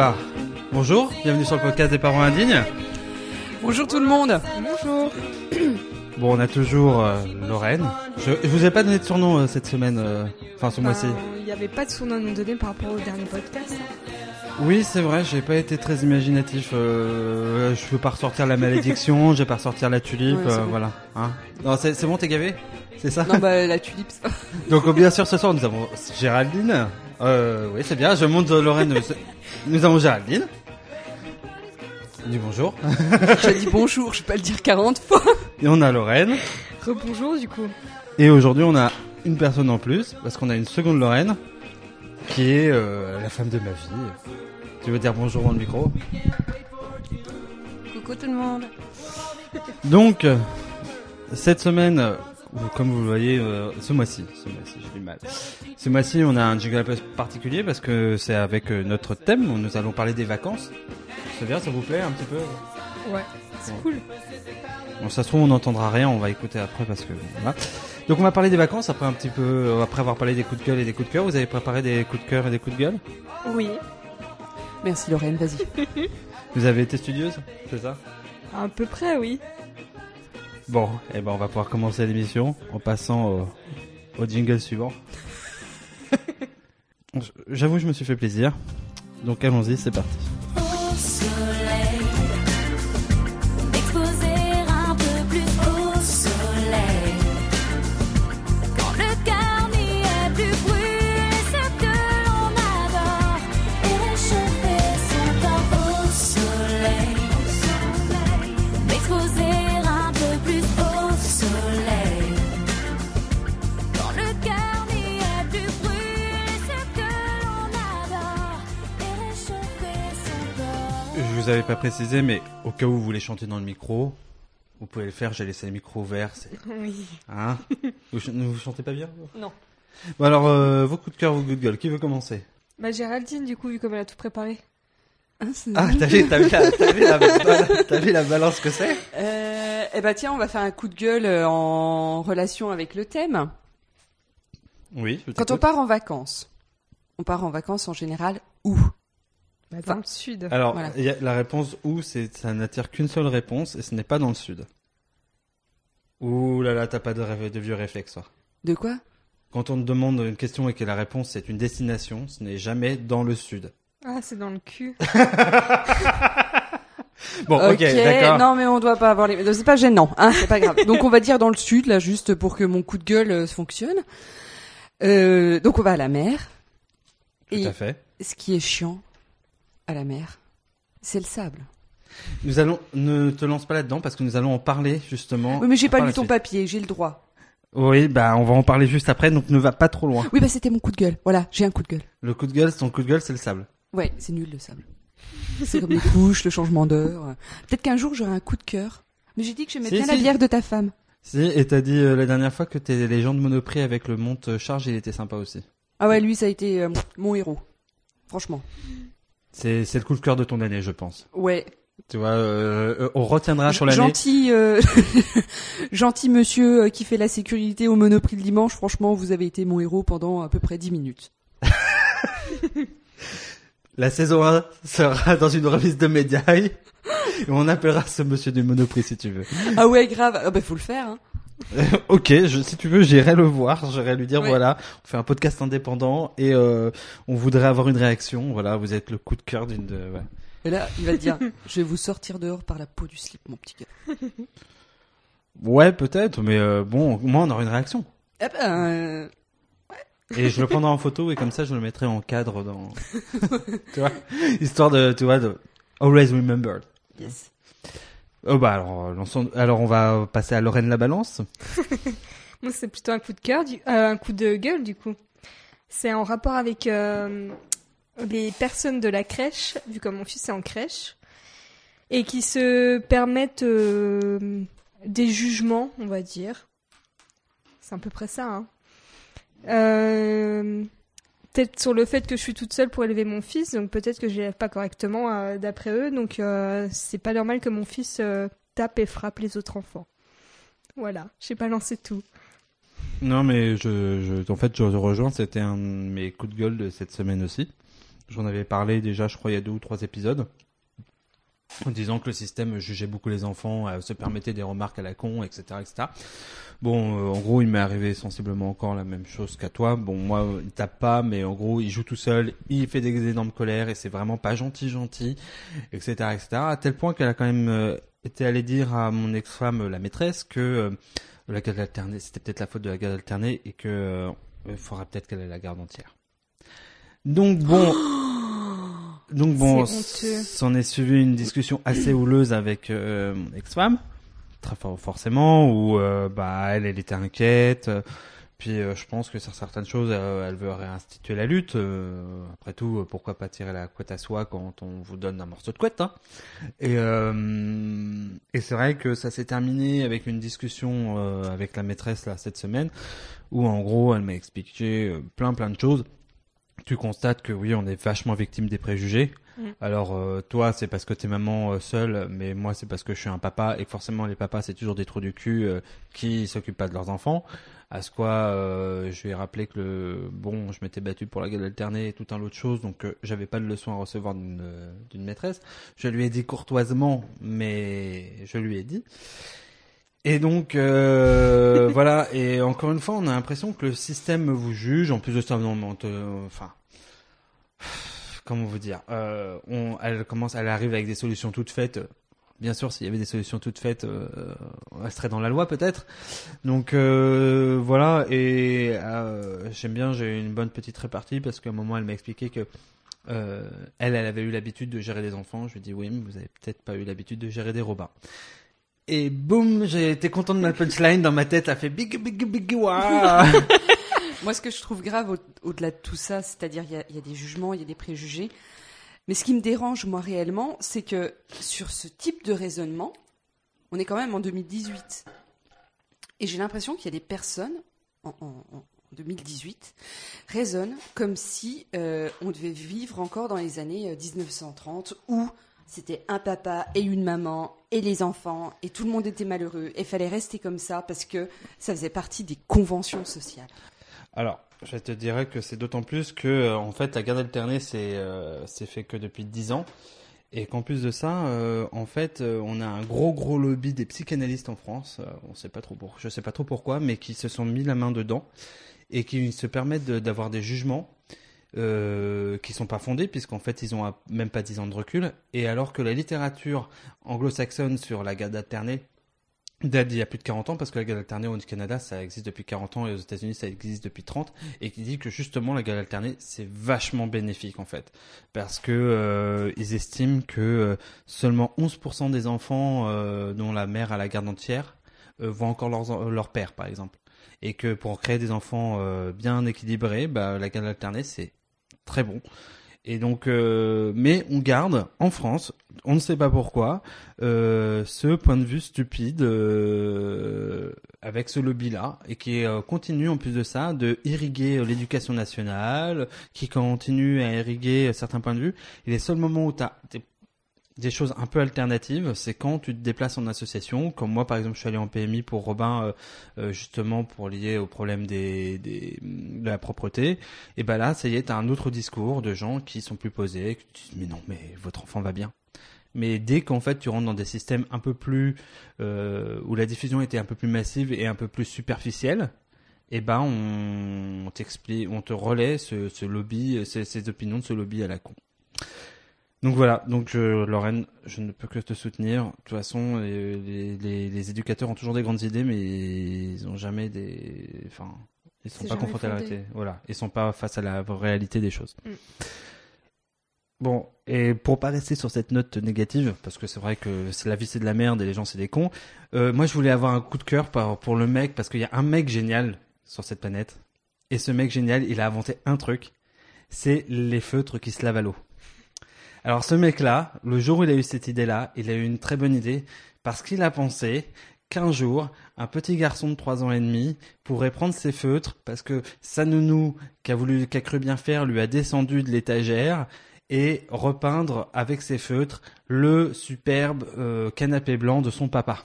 Bon bah, bonjour, bienvenue sur le podcast des parents indignes. Bonjour tout le monde. Bonjour. Bon, on a toujours euh, Lorraine. Je, je vous ai pas donné de surnom euh, cette semaine, euh, enfin ce mois-ci. Il n'y avait pas de surnom à nous donner par rapport au dernier podcast. Oui, c'est vrai, j'ai pas été très imaginatif. Euh, je veux pas ressortir la malédiction, je vais pas ressortir la tulipe, Ouais, c'est euh, bon. voilà. Hein non, c'est c'est bon, t'es gavé? C'est ça? Non bah la tulipe. ça. Donc bien sûr, ce soir, nous avons Géraldine. Euh, oui, c'est bien, je monte de Lorraine. euh, Nous avons Géraldine. Dis bonjour. J'ai dit bonjour, je vais pas le dire 40 fois. Et on a Lorraine. Rebonjour du coup. Et aujourd'hui, on a une personne en plus, parce qu'on a une seconde Lorraine, qui est euh, la femme de ma vie. Tu veux dire bonjour dans le micro? Coucou tout le monde. Donc, euh, cette semaine, euh, comme vous le voyez, euh, ce mois-ci, ce mois-ci, j'ai du mal. Ce mois-ci, on a un jingle un peu particulier parce que c'est avec euh, notre thème. Nous allons parler des vacances. C'est bien, ça vous plaît un petit peu? Ouais, c'est cool. Bon, ça se trouve, on n'entendra rien, on va écouter après parce que voilà. Donc, on va parler des vacances après un petit peu, euh, après avoir parlé des coups de gueule et des coups de cœur. Vous avez préparé des coups de cœur et des coups de gueule? Oui, Merci Lorraine, vas-y. Vous avez été studieuse, c'est ça? À peu près oui. Bon, eh ben, on va pouvoir commencer l'émission en passant au, au jingle suivant. J'avoue, je me suis fait plaisir. Donc, allons-y, c'est parti. Pas précisé, mais au cas où vous voulez chanter dans le micro, vous pouvez le faire. J'ai laissé le micro ouvert. c'est- Oui. Hein vous, ch- vous chantez pas bien Non. Bon, alors, euh, vos coups de cœur, vos coups de gueule. Qui veut commencer? Bah Géraldine du coup vu comme elle a tout préparé. Ah, Ah, t'as vu, la, vu, vu balance que c'est? Euh, eh ben tiens, on va faire un coup de gueule euh, en relation avec le thème. Oui. je Quand on part en vacances, on part en vacances en général où? Bah, Enfin, dans le sud. Alors, Voilà. il y a la réponse où, ça n'attire qu'une seule réponse, et ce n'est pas dans le sud. Ouh là là, t'as pas de, rêve- de vieux réflexes, toi. De quoi? Quand on te demande une question et que la réponse c'est une destination, ce n'est jamais dans le sud. Ah c'est dans le cul. Bon, ok, d'accord. Non, mais on doit pas avoir les. C'est pas gênant, hein. C'est pas grave. Donc on va dire dans le sud, là, juste pour que mon coup de gueule euh, fonctionne. Euh, donc on va à la mer. Tout Et à fait. ce qui est chiant à la mer, c'est le sable. Nous allons, ne te lance pas là-dedans parce que nous allons en parler justement. Oui, mais j'ai pas lu ton suite. papier, j'ai le droit. Oui, bah on va en parler juste après, donc ne va pas trop loin. Oui, bah c'était mon coup de gueule. Voilà, j'ai un coup de gueule. Le coup de gueule, ton coup de gueule, c'est le sable. Ouais, c'est nul le sable. C'est comme les couches, le changement d'heure. Peut-être qu'un jour j'aurai un coup de cœur. Mais j'ai dit que j'aimais Si, bien si. la bière de ta femme. Si, et t'as dit euh, la dernière fois que tes les gens de Monoprix avec le monte charge, il était sympa aussi. Ah ouais, lui ça a été euh, mon héros. Franchement. C'est le coup de cœur de ton année, je pense. Ouais. Tu vois, euh, euh, on retiendra sur l'année. Gentil, euh, gentil monsieur qui fait la sécurité au Monoprix le dimanche. Franchement, vous avez été mon héros pendant à peu près 10 minutes. La saison 1 sera dans une remise de médailles. Et on appellera ce monsieur du Monoprix si tu veux. Ah ouais, grave. Ah bah faut le faire. Hein. ok, je, si tu veux, j'irai le voir. J'irai lui dire voilà, on fait un podcast indépendant et euh, on voudrait avoir une réaction. Voilà, vous êtes le coup de cœur d'une. de- ouais. Et là, il va te dire, je vais vous sortir dehors par la peau du slip, mon petit gars. Ouais, peut-être, mais euh, bon, au moins on aura une réaction. Eh ben, euh, Et je le prendrai en photo et comme ça je le mettrai en cadre dans. tu vois, histoire de, tu vois, de always remembered. yes. Oh bah alors, euh, alors on va passer à Lorraine la balance. Moi c'est plutôt un coup de cœur, euh, un coup de gueule du coup. C'est en rapport avec euh, les personnes de la crèche, vu comme mon fils est en crèche, et qui se permettent des jugements, on va dire. C'est à peu près ça. Hein. Peut-être sur le fait que je suis toute seule pour élever mon fils, donc peut-être que je l'élève pas correctement euh, d'après eux, donc euh, c'est pas normal que mon fils euh, tape et frappe les autres enfants. Voilà, j'ai balancé tout. Non mais je, en fait je rejoins, c'était un de mes coups de gueule de cette semaine aussi. J'en avais parlé déjà, je crois, il y a deux ou trois épisodes. En disant que le système jugeait beaucoup les enfants, euh, se permettait des remarques à la con, etc., etc. Bon, euh, en gros, il m'est arrivé sensiblement encore la même chose qu'à toi. Bon, moi, il tape pas, mais en gros, il joue tout seul, il fait des énormes colères et c'est vraiment pas gentil, gentil, etc., etc. À tel point qu'elle a quand même euh, été allée dire à mon ex-femme, la maîtresse, que euh, la garde alternée, c'était peut-être la faute de la garde alternée et que euh, il faudra peut-être qu'elle ait la garde entière. Donc bon. Donc bon, s'en est suivi une discussion assez houleuse avec euh, mon ex-femme, très forcément, où euh, bah elle, elle était inquiète. euh, Puis euh, je pense que sur certaines choses, elle veut réinstituer la lutte. après tout, pourquoi pas tirer la couette à soi quand on vous donne un morceau de couette hein Et, et c'est vrai que ça s'est terminé avec une discussion avec la maîtresse là cette semaine, où en gros, elle m'a expliqué plein plein de choses. Tu constates que oui, on est vachement victime des préjugés. Mm. Alors euh, toi, c'est parce que t'es maman euh, seule, mais moi, c'est parce que je suis un papa et que forcément les papas, c'est toujours des trous du cul euh, qui s'occupent pas de leurs enfants. À ce quoi, euh, je lui ai rappelé que le bon, je m'étais battu pour la gueule alternée et tout un lot de choses, donc euh, j'avais pas de leçon à recevoir d'une d'une maîtresse. Je lui ai dit courtoisement, mais je lui ai dit. Et donc euh, voilà. Et encore une fois, on a l'impression que le système vous juge. En plus de ça, non, mais on te- enfin, comment vous dire euh, on, Elle commence, elle arrive avec des solutions toutes faites. Bien sûr, s'il y avait des solutions toutes faites, euh, on serait dans la loi peut-être. Donc euh, voilà. Et euh, j'aime bien. J'ai une bonne petite répartie parce qu'à un moment, elle m'a expliqué que euh, elle, elle avait eu l'habitude de gérer des enfants. Je lui ai dit oui, mais vous avez peut-être pas eu l'habitude de gérer des robins. Et boum, j'ai été content de ma punchline dans ma tête. Ça fait big, big, big, waouh. Moi, ce que je trouve grave au- au-delà de tout ça, c'est-à-dire il y a, des jugements, il y a des préjugés. Mais ce qui me dérange, moi, réellement, c'est que sur ce type de raisonnement, on est quand même en 2018. Et j'ai l'impression qu'il y a des personnes, en, en- en 2018, raisonnent comme si euh, on devait vivre encore dans les années euh, 1930, où c'était un papa et une maman et les enfants, et tout le monde était malheureux. Et fallait rester comme ça parce que ça faisait partie des conventions sociales. Alors, je te dirais que c'est d'autant plus que, euh, en fait, la garde alternée, c'est euh, fait que depuis 10 ans. Et qu'en plus de ça, euh, en fait, on a un gros gros lobby des psychanalystes en France. On sait pas trop pour, je sais pas trop pourquoi, mais qui se sont mis la main dedans et qui se permettent d'avoir des jugements euh, qui sont pas fondés puisqu'en fait ils ont même pas 10 ans de recul. Et alors que la littérature anglo-saxonne sur la garde alternée date d'il y a plus de 40 ans parce que la garde alternée au Canada ça existe depuis 40 ans et aux États-Unis ça existe depuis 30 et qui dit que justement la garde alternée c'est vachement bénéfique en fait. Parce que euh, ils estiment que euh, seulement 11% des enfants euh, dont la mère a la garde entière euh, voient encore leurs en- leur père par exemple. Et que pour créer des enfants euh, bien équilibrés bah, la garde alternée c'est très bon et donc euh, mais on garde en France on ne sait pas pourquoi euh, ce point de vue stupide euh, avec ce lobby-là et qui euh, continue en plus de ça de irriguer euh, l'éducation nationale, qui continue à irriguer euh, certains points de vue. Et les seuls moments où tu as des, choses un peu alternatives, c'est quand tu te déplaces en association, comme moi par exemple je suis allé en PMI pour Robin euh, euh, justement pour lier au problème de la propreté. Et ben là, ça y est, tu as un autre discours de gens qui sont plus posés, qui disent mais non mais votre enfant va bien. Mais dès qu'en fait tu rentres dans des systèmes un peu plus euh, où la diffusion était un peu plus massive et un peu plus superficielle, eh ben on, t'explique, on te relaie ce, ce lobby, ces, ces opinions de ce lobby à la con. Donc voilà, donc je, Lorraine, je ne peux que te soutenir. De toute façon, les, les, les- éducateurs ont toujours des grandes idées, mais ils ont jamais des, enfin, ils sont pas confrontés à la réalité. Voilà, ils sont pas face à la réalité des choses. Mm. Bon, et pour pas rester sur cette note négative, parce que c'est vrai que c'est la vie c'est de la merde et les gens c'est des cons. euh, moi je voulais avoir un coup de cœur par- pour le mec parce qu'il y a un mec génial sur cette planète. Et ce mec génial, il a inventé un truc, c'est les feutres qui se lavent à l'eau. Alors ce mec-là, le jour où il a eu cette idée-là, il a eu une très bonne idée parce qu'il a pensé qu'un jour, un petit garçon de 3 ans et demi pourrait prendre ses feutres parce que sa nounou, qui a voulu, qui a cru bien faire, lui a descendu de l'étagère et repeindre avec ses feutres le superbe euh, canapé blanc de son papa.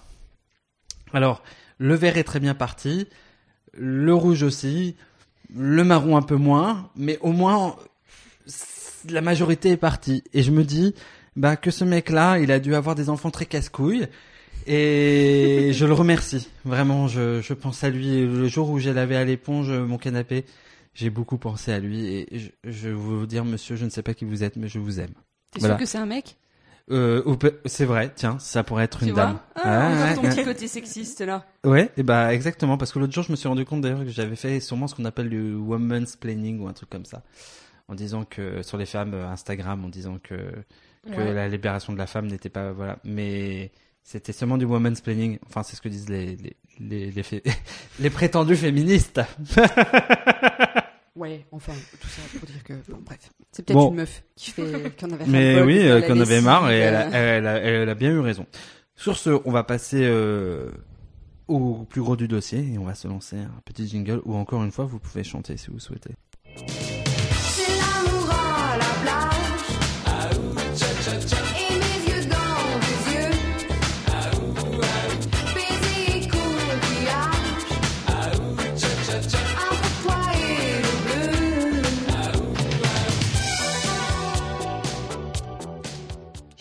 Alors, le vert est très bien parti, le rouge aussi, le marron un peu moins, mais au moins la majorité est partie. Et je me dis, bah, que ce mec-là, il a dû avoir des enfants très casse-couilles. Et je le remercie. Vraiment, je, je pense à lui. Le jour où j'ai lavé à l'éponge mon canapé, j'ai beaucoup pensé à lui. Et je, je veux vous dire, monsieur, je ne sais pas qui vous êtes, mais je vous aime. T'es Voilà. sûr que c'est un mec? Euh, c'est vrai, tiens, ça pourrait être Tu une vois? dame. Ah, Ouais, encore ouais, ton ouais. petit côté sexiste là. Ouais, et bah exactement, parce que l'autre jour je me suis rendu compte d'ailleurs que j'avais fait sûrement ce qu'on appelle le woman's planning ou un truc comme ça, en disant que sur les femmes euh, Instagram, en disant que que Ouais. la libération de la femme n'était pas voilà, mais c'était seulement du woman's planning. Enfin, c'est ce que disent les les les les, fé- les prétendus féministes. Ouais, enfin, tout ça pour dire que bon, bref, c'est peut-être Bon. une meuf qui fait qu'on avait Mais oui, euh, qu'on avait marre et elle a, elle, a, elle a bien eu raison. Sur ce, on va passer euh, au plus gros du dossier et on va se lancer un petit jingle où encore une fois vous pouvez chanter si vous souhaitez.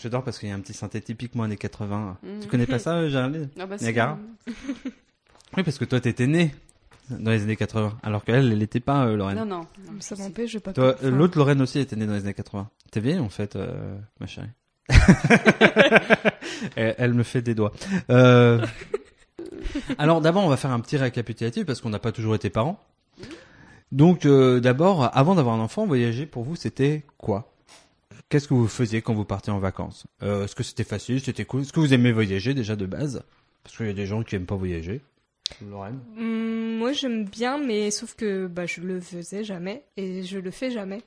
J'adore parce qu'il y a un petit synthé typiquement années 80. Mhm. Tu connais pas ça, euh, Géraldine Ah bah, Niagara Oui, parce que toi t'étais né dans les années 80, alors qu'elle, elle n'était pas, euh, Lorraine. Non, non. non, Ça m'empêche, je vais pas. Toi, euh, l'autre Lorraine aussi était née dans les années 80. T'es vieille en fait, euh, ma chérie. elle, elle me fait des doigts. Euh... Alors d'abord, on va faire un petit récapitulatif parce qu'on n'a pas toujours été parents. Donc euh, d'abord, avant d'avoir un enfant, voyager pour vous, c'était quoi? Qu'est-ce que vous faisiez quand vous partiez en vacances? Euh, Est-ce que c'était facile C'était cool? Est-ce que vous aimez voyager déjà de base? Parce qu'il y a des gens qui aiment pas voyager. Lorraine? Hum, moi, j'aime bien, mais sauf que bah, je le faisais jamais et je le fais jamais.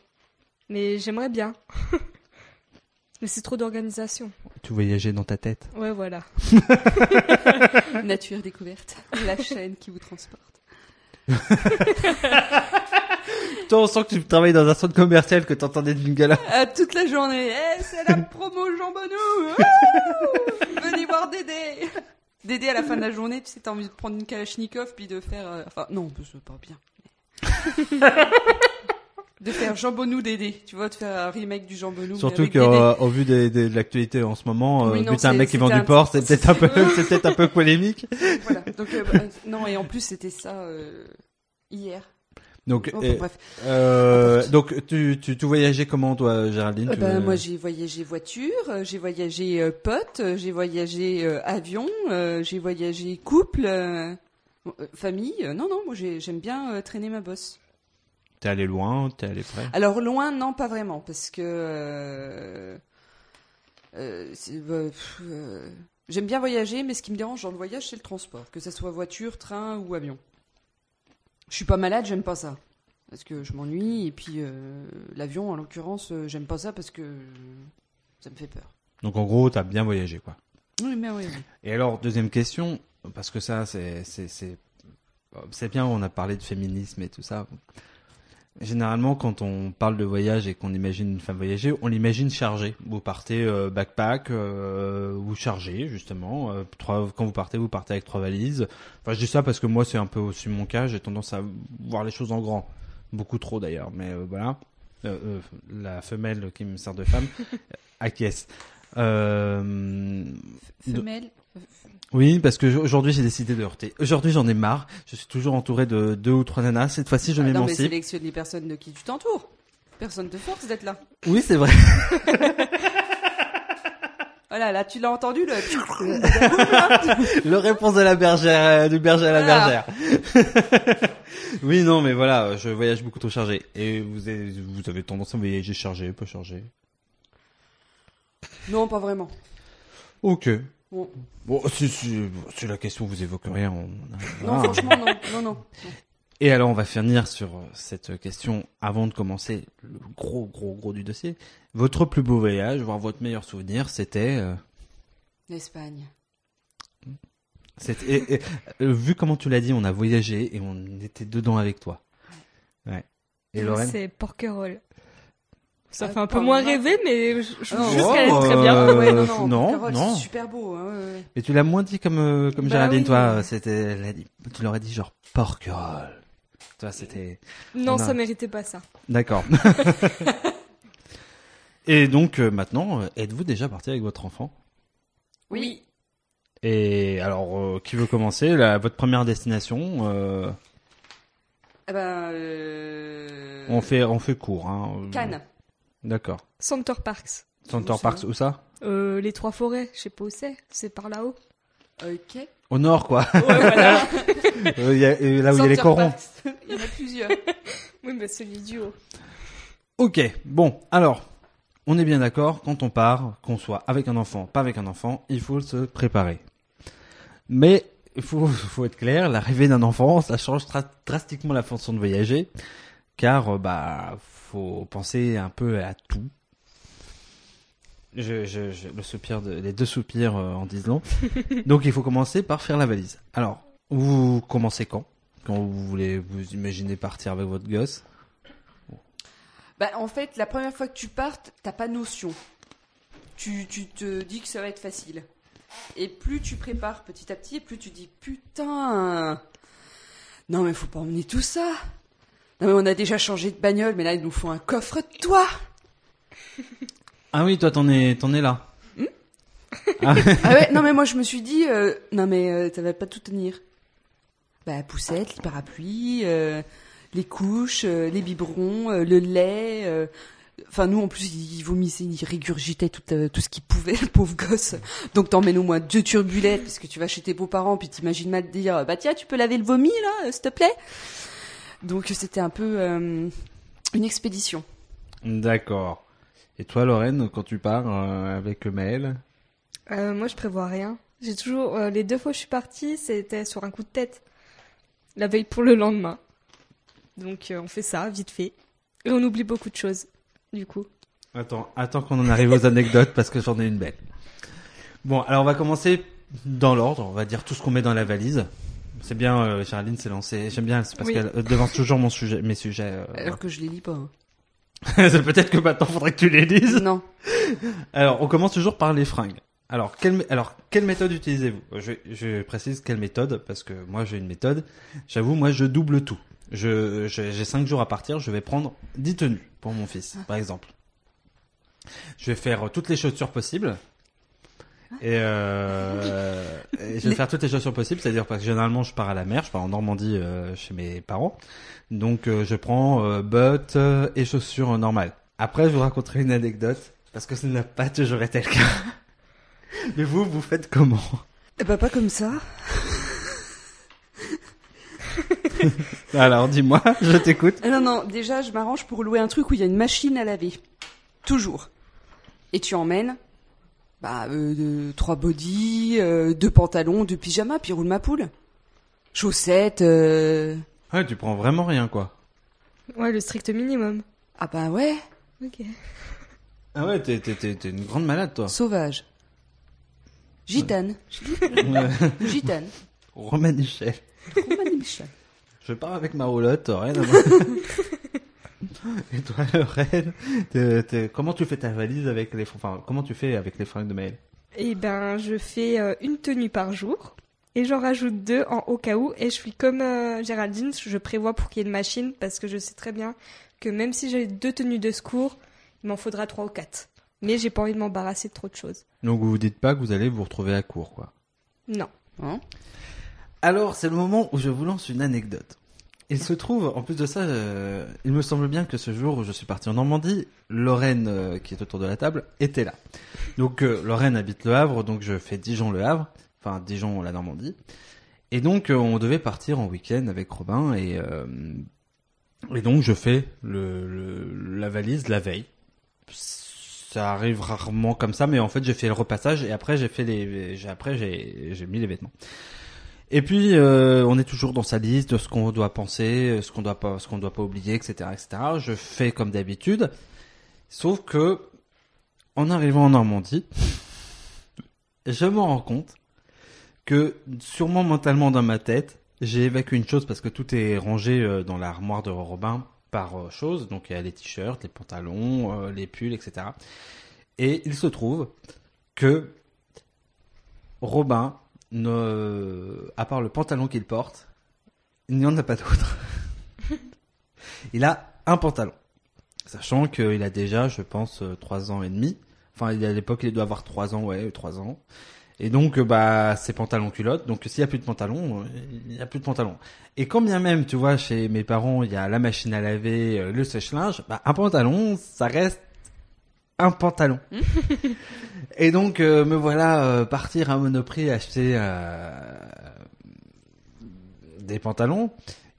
Mais j'aimerais bien. mais c'est trop d'organisation. Tu voyageais dans ta tête? Ouais, voilà. Nature découverte, la chaîne qui vous transporte. Toi, on sent que tu travailles dans un centre commercial, que t'entendais du gala. Ah, toute la journée, Eh, c'est la promo jambonneau Wouh Venez voir Dédé Dédé à la fin de la journée, tu sais, t'as envie de prendre une Kalachnikov puis de faire... euh, Enfin, non, c'est pas bien. de faire jambonneau Dédé, tu vois, de faire un remake du jambonneau. mais Surtout qu'au au vu des, des- de l'actualité en ce moment, euh, Oui, non, un mec qui vend du porc, c'est peut-être un peu, c'est peut-être un peu polémique. Voilà, donc... euh, bah, non, et en plus, c'était ça euh, hier. Donc, Oh, et, bref. euh, donc tu, tu, tu voyageais comment toi, Géraldine? Euh, tu ben, moi, j'ai voyagé voiture, euh, j'ai voyagé euh, pote, j'ai voyagé euh, avion, euh, j'ai voyagé couple, famille. Non, non, moi, j'ai- j'aime bien euh, traîner ma bosse. T'es allé loin, t'es allé près? Alors loin, non, pas vraiment, parce que euh, euh, bah, euh, j'aime bien voyager, mais ce qui me dérange dans le voyage, c'est le transport, que ça soit voiture, train ou avion. Je suis pas malade, j'aime pas ça. Parce que je m'ennuie, et puis euh, l'avion, en l'occurrence, euh, j'aime pas ça parce que ça me fait peur. Donc en gros, t'as bien voyagé quoi. Oui, mais oui, oui. Et alors deuxième question, parce que ça c'est c'est c'est c'est bien, on a parlé de féminisme et tout ça. Généralement, quand on parle de voyage et qu'on imagine une femme voyager, on l'imagine chargée. Vous partez euh, backpack, euh, vous chargez justement. euh, trois, quand vous partez, vous partez avec trois valises. Enfin, je dis ça parce que moi, c'est un peu aussi mon cas. J'ai tendance à voir les choses en grand, beaucoup trop d'ailleurs. Mais euh, voilà, la femelle qui me sert de femme acquiesce. Femelle. Oui, parce que aujourd'hui j'ai décidé de heurter. Aujourd'hui j'en ai marre. Je suis toujours entouré de deux ou trois nanas. Cette fois-ci je Ah non, mais m'émancipe. sélectionne les personnes de qui tu t'entoures. Personne te force d'être là. Oui, c'est vrai. Voilà, là, tu l'as entendu, le... Le réponse de la bergère, euh, du berger à la Voilà. bergère. oui, non, mais voilà, je voyage beaucoup trop chargé. Et vous avez, vous avez tendance à voyager chargé, peu chargé? Non, pas vraiment. Ok. Bon. Bon, si, si, si la question vous évoque rien, on... Non, Ah. franchement, non. Non, non. Et alors, on va finir sur euh, cette question avant de commencer le gros, gros, gros du dossier. Votre plus beau voyage, voire votre meilleur souvenir, c'était... euh, L'Espagne. Et- et, euh, vu comment tu l'as dit, on a voyagé et on était dedans avec toi. Ouais. Et Moi, Lorraine? C'est Porquerolles. Ça Ah, fait un peu moins rêver, mais je, je Ah, trouve juste oh, qu'elle est très bien. Euh, ouais, non, non, non, Porquerolles, non. c'est super beau. Hein, ouais. Mais tu l'as moins dit comme euh, comme Bah Géraldine, oui. toi. C'était, tu l'aurais dit genre Porquerolles. Toi, c'était. Non, On a- ça méritait pas ça. D'accord. Et donc euh, maintenant, euh, êtes-vous déjà parti avec votre enfant? Oui. Et alors, euh, qui veut commencer? La, Votre première destination euh, Eh ben, euh... On fait, on fait court. Hein. Cannes. D'accord. Center Parks. Center Parks, où ça? Euh, les trois forêts, je sais pas où c'est. C'est par là-haut. Ok. Au nord, quoi. Ouais, voilà. Euh, il y a- euh, là où il y a les corons. Parks. Il y en a plusieurs. Oui, bah celui du haut. Ok, bon, alors, on est bien d'accord, quand on part, qu'on soit avec un enfant, pas avec un enfant, il faut se préparer. Mais, il faut, faut être clair, l'arrivée d'un enfant, ça change drastiquement la façon de voyager, car, bah, faut penser un peu à tout. Je, je, je- le soupir de, les deux soupirs euh, en disent long. Donc, il faut commencer par faire la valise. Alors, vous commencez quand? Quand vous voulez, vous imaginez partir avec votre gosse? Bah, en fait, la première fois que tu partes, t'as pas notion. Tu, tu te dis que ça va être facile. Et plus tu prépares petit à petit, et plus tu dis putain. Non, mais faut pas emmener tout ça. Non, mais on a déjà changé de bagnole, mais là, il nous faut un coffre-toi. Ah oui, toi, t'en es, t'en es là. Ah ouais, non, mais moi, je me suis dit, euh, non, mais euh, ça va pas tout tenir. Bah, poussette, les parapluies, euh, les couches, euh, les biberons, le lait. Enfin, nous, en plus, il vomissait, il régurgitait tout, euh, tout ce qu'il pouvait, le pauvre gosse. Donc, t'emmènes au moins deux turbulettes, parce que tu vas chez tes beaux-parents, puis t'imagines mal dire, bah tiens, tu peux laver le vomi, là, euh, s'il te plaît? Donc, c'était un peu euh, une expédition. D'accord. Et toi, Lorraine, quand tu pars euh, avec Maël Euh, moi, je prévois rien. J'ai toujours euh, les deux fois où je suis partie, c'était sur un coup de tête. La veille pour le lendemain. Donc euh, on fait ça vite fait et on oublie beaucoup de choses. Du coup. Attends, attends qu'on en arrive aux anecdotes parce que j'en ai une belle. Bon, alors on va commencer dans l'ordre. On va dire tout ce qu'on met dans la valise. C'est bien, euh, Géraldine s'est lancée. J'aime bien, c'est parce Oui. qu'elle euh, devance toujours mon sujet, mes sujets. euh, Alors que je les lis pas. hein. c'est peut-être que maintenant faudrait que tu les lises. Non. Alors, on commence toujours par les fringues. Alors, quelle, alors, quelle méthode utilisez-vous? Je, je précise quelle méthode, parce que moi j'ai une méthode. J'avoue, moi je double tout. Je, je- j'ai 5 jours à partir, je vais prendre 10 tenues pour mon fils, par exemple. Je vais faire toutes les chaussures possibles. Et, euh, et je vais Les- faire toutes les chaussures possibles, c'est-à-dire parce que généralement je pars à la mer, je pars en Normandie euh, chez mes parents. Donc euh, je prends euh, bottes et chaussures normales. Après, je vous raconterai une anecdote, parce que ça n'a pas toujours été le cas. Mais vous, vous faites comment? Eh bah, pas comme ça. Alors, dis-moi, je t'écoute. Ah non, non, déjà, je m'arrange pour louer un truc où il y a une machine à laver. Toujours. Et tu emmènes bah, euh, de- trois bodys, euh, deux pantalons, deux pyjamas, puis roule ma poule. Chaussettes. euh, Ouais, tu prends vraiment rien, quoi. Ouais, le strict minimum. Ah bah ouais, Ok. Ah ouais, t'es, t'es, t'es, t'es une grande malade, toi. sauvage. Gitane. Gitane. Romain Michel. Michel. Je pars avec ma roulotte, rien à voir. Et toi, Lorraine, t'es- t'es- comment tu fais ta valise avec les, enfin, comment tu fais avec les fringues de Maël Et ben, je fais euh, une tenue par jour. Et j'en rajoute deux en au cas où. Et je suis comme euh, Géraldine, je prévois pour qu'il y ait une machine parce que je sais très bien que même si j'ai deux tenues de secours, il m'en faudra trois ou quatre. Mais j'ai pas envie de m'embarrasser de trop de choses. Donc vous vous dites pas que vous allez vous retrouver à court, quoi? Non. Hein? Alors, c'est le moment où je vous lance une anecdote. Il se trouve, en plus de ça, euh, il me semble bien que ce jour où je suis parti en Normandie, Lorraine, euh, qui est autour de la table, était là. Donc, euh, Lorraine habite Le Havre, donc je fais Dijon-Le Havre, enfin Dijon-la Normandie. Et donc, euh, on devait partir en week-end avec Robin, et, euh, et donc je fais le, le- la valise la veille. Ça arrive rarement comme ça, mais en fait, j'ai fait le repassage, et après, j'ai fait les, après, j'ai mis les vêtements. Et puis euh, on est toujours dans sa liste de ce qu'on doit penser, ce qu'on doit pas, ce qu'on doit pas oublier, etc., etc. Je fais comme d'habitude, sauf que en arrivant en Normandie, je me rends compte que sûrement mentalement dans ma tête, j'ai évacué une chose parce que tout est rangé euh, dans l'armoire de Robin par euh, chose, donc il y a les t-shirts, les pantalons, euh, les pulls, etc. Et il se trouve que Robin ne, à part le pantalon qu'il porte, il n'y en a pas d'autre. il a un pantalon. Sachant qu'il a déjà, je pense, euh, trois ans et demi. Enfin, à l'époque, il doit avoir trois ans, ouais, trois ans. Et donc, euh, bah, ses pantalons culottes. Donc, s'il y a plus de pantalons, euh, il y a plus de pantalons. Et quand bien même, tu vois, chez mes parents, il y a la machine à laver, le sèche-linge, bah, un pantalon, ça reste un pantalon. Et donc, euh, me voilà euh, partir à Monoprix acheter euh, des pantalons.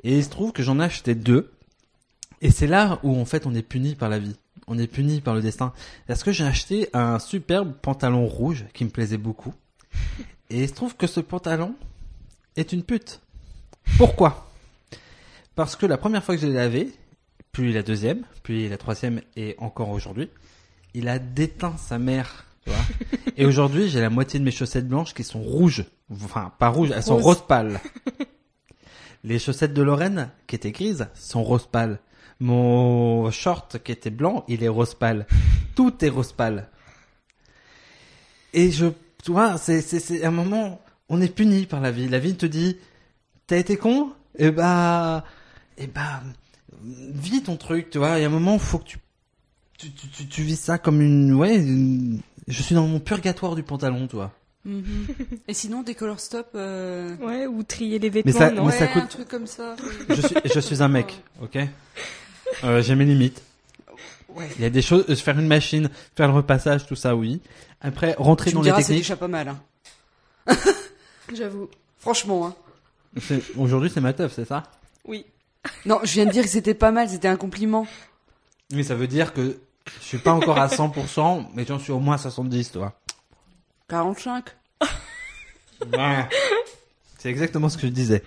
Et il se trouve que j'en ai acheté deux. Et c'est là où en fait on est puni par la vie. On est puni par le destin. Parce que j'ai acheté un superbe pantalon rouge qui me plaisait beaucoup. Et il se trouve que ce pantalon est une pute. Pourquoi? Parce que la première fois que je l'ai lavé, puis la deuxième, puis la troisième et encore aujourd'hui, il a déteint sa mère. Tu vois et aujourd'hui, j'ai la moitié de mes chaussettes blanches qui sont rouges. Enfin, pas rouges, elles sont Rose. rose pâle. Les chaussettes de Lorraine, qui étaient grises, sont rose pâle. Mon short, qui était blanc, il est rose pâle. Tout est rose pâle. Et je, tu vois, c'est, c'est, c'est un moment, on est puni par la vie. La vie te dit, t'as été con? Eh bah, eh bah, vis ton truc, tu vois. Il y a un moment, faut que tu, tu, tu, tu, tu vis ça comme une, ouais, une- je suis dans mon purgatoire du pantalon, tu vois. Mhm. Et sinon, des color stop. euh, Ouais, ou trier les vêtements, ça- non mais ouais, ça coûte- un truc comme ça. Je suis, je suis un mec, ok? Euh, j'ai mes limites. Ouais. Il y a des choses, euh, faire une machine, faire le repassage, tout ça, oui. Après, rentrer Tu dans me les diras, c'est techniques. déjà pas mal. hein. J'avoue. Franchement. Hein. c'est- Aujourd'hui, c'est ma teuf, c'est ça? Oui. Non, je viens de dire que c'était pas mal, c'était un compliment. Oui, ça veut dire que je suis pas encore à 100%, mais j'en suis au moins à 70, toi. 45. Ouais. C'est exactement ce que je disais.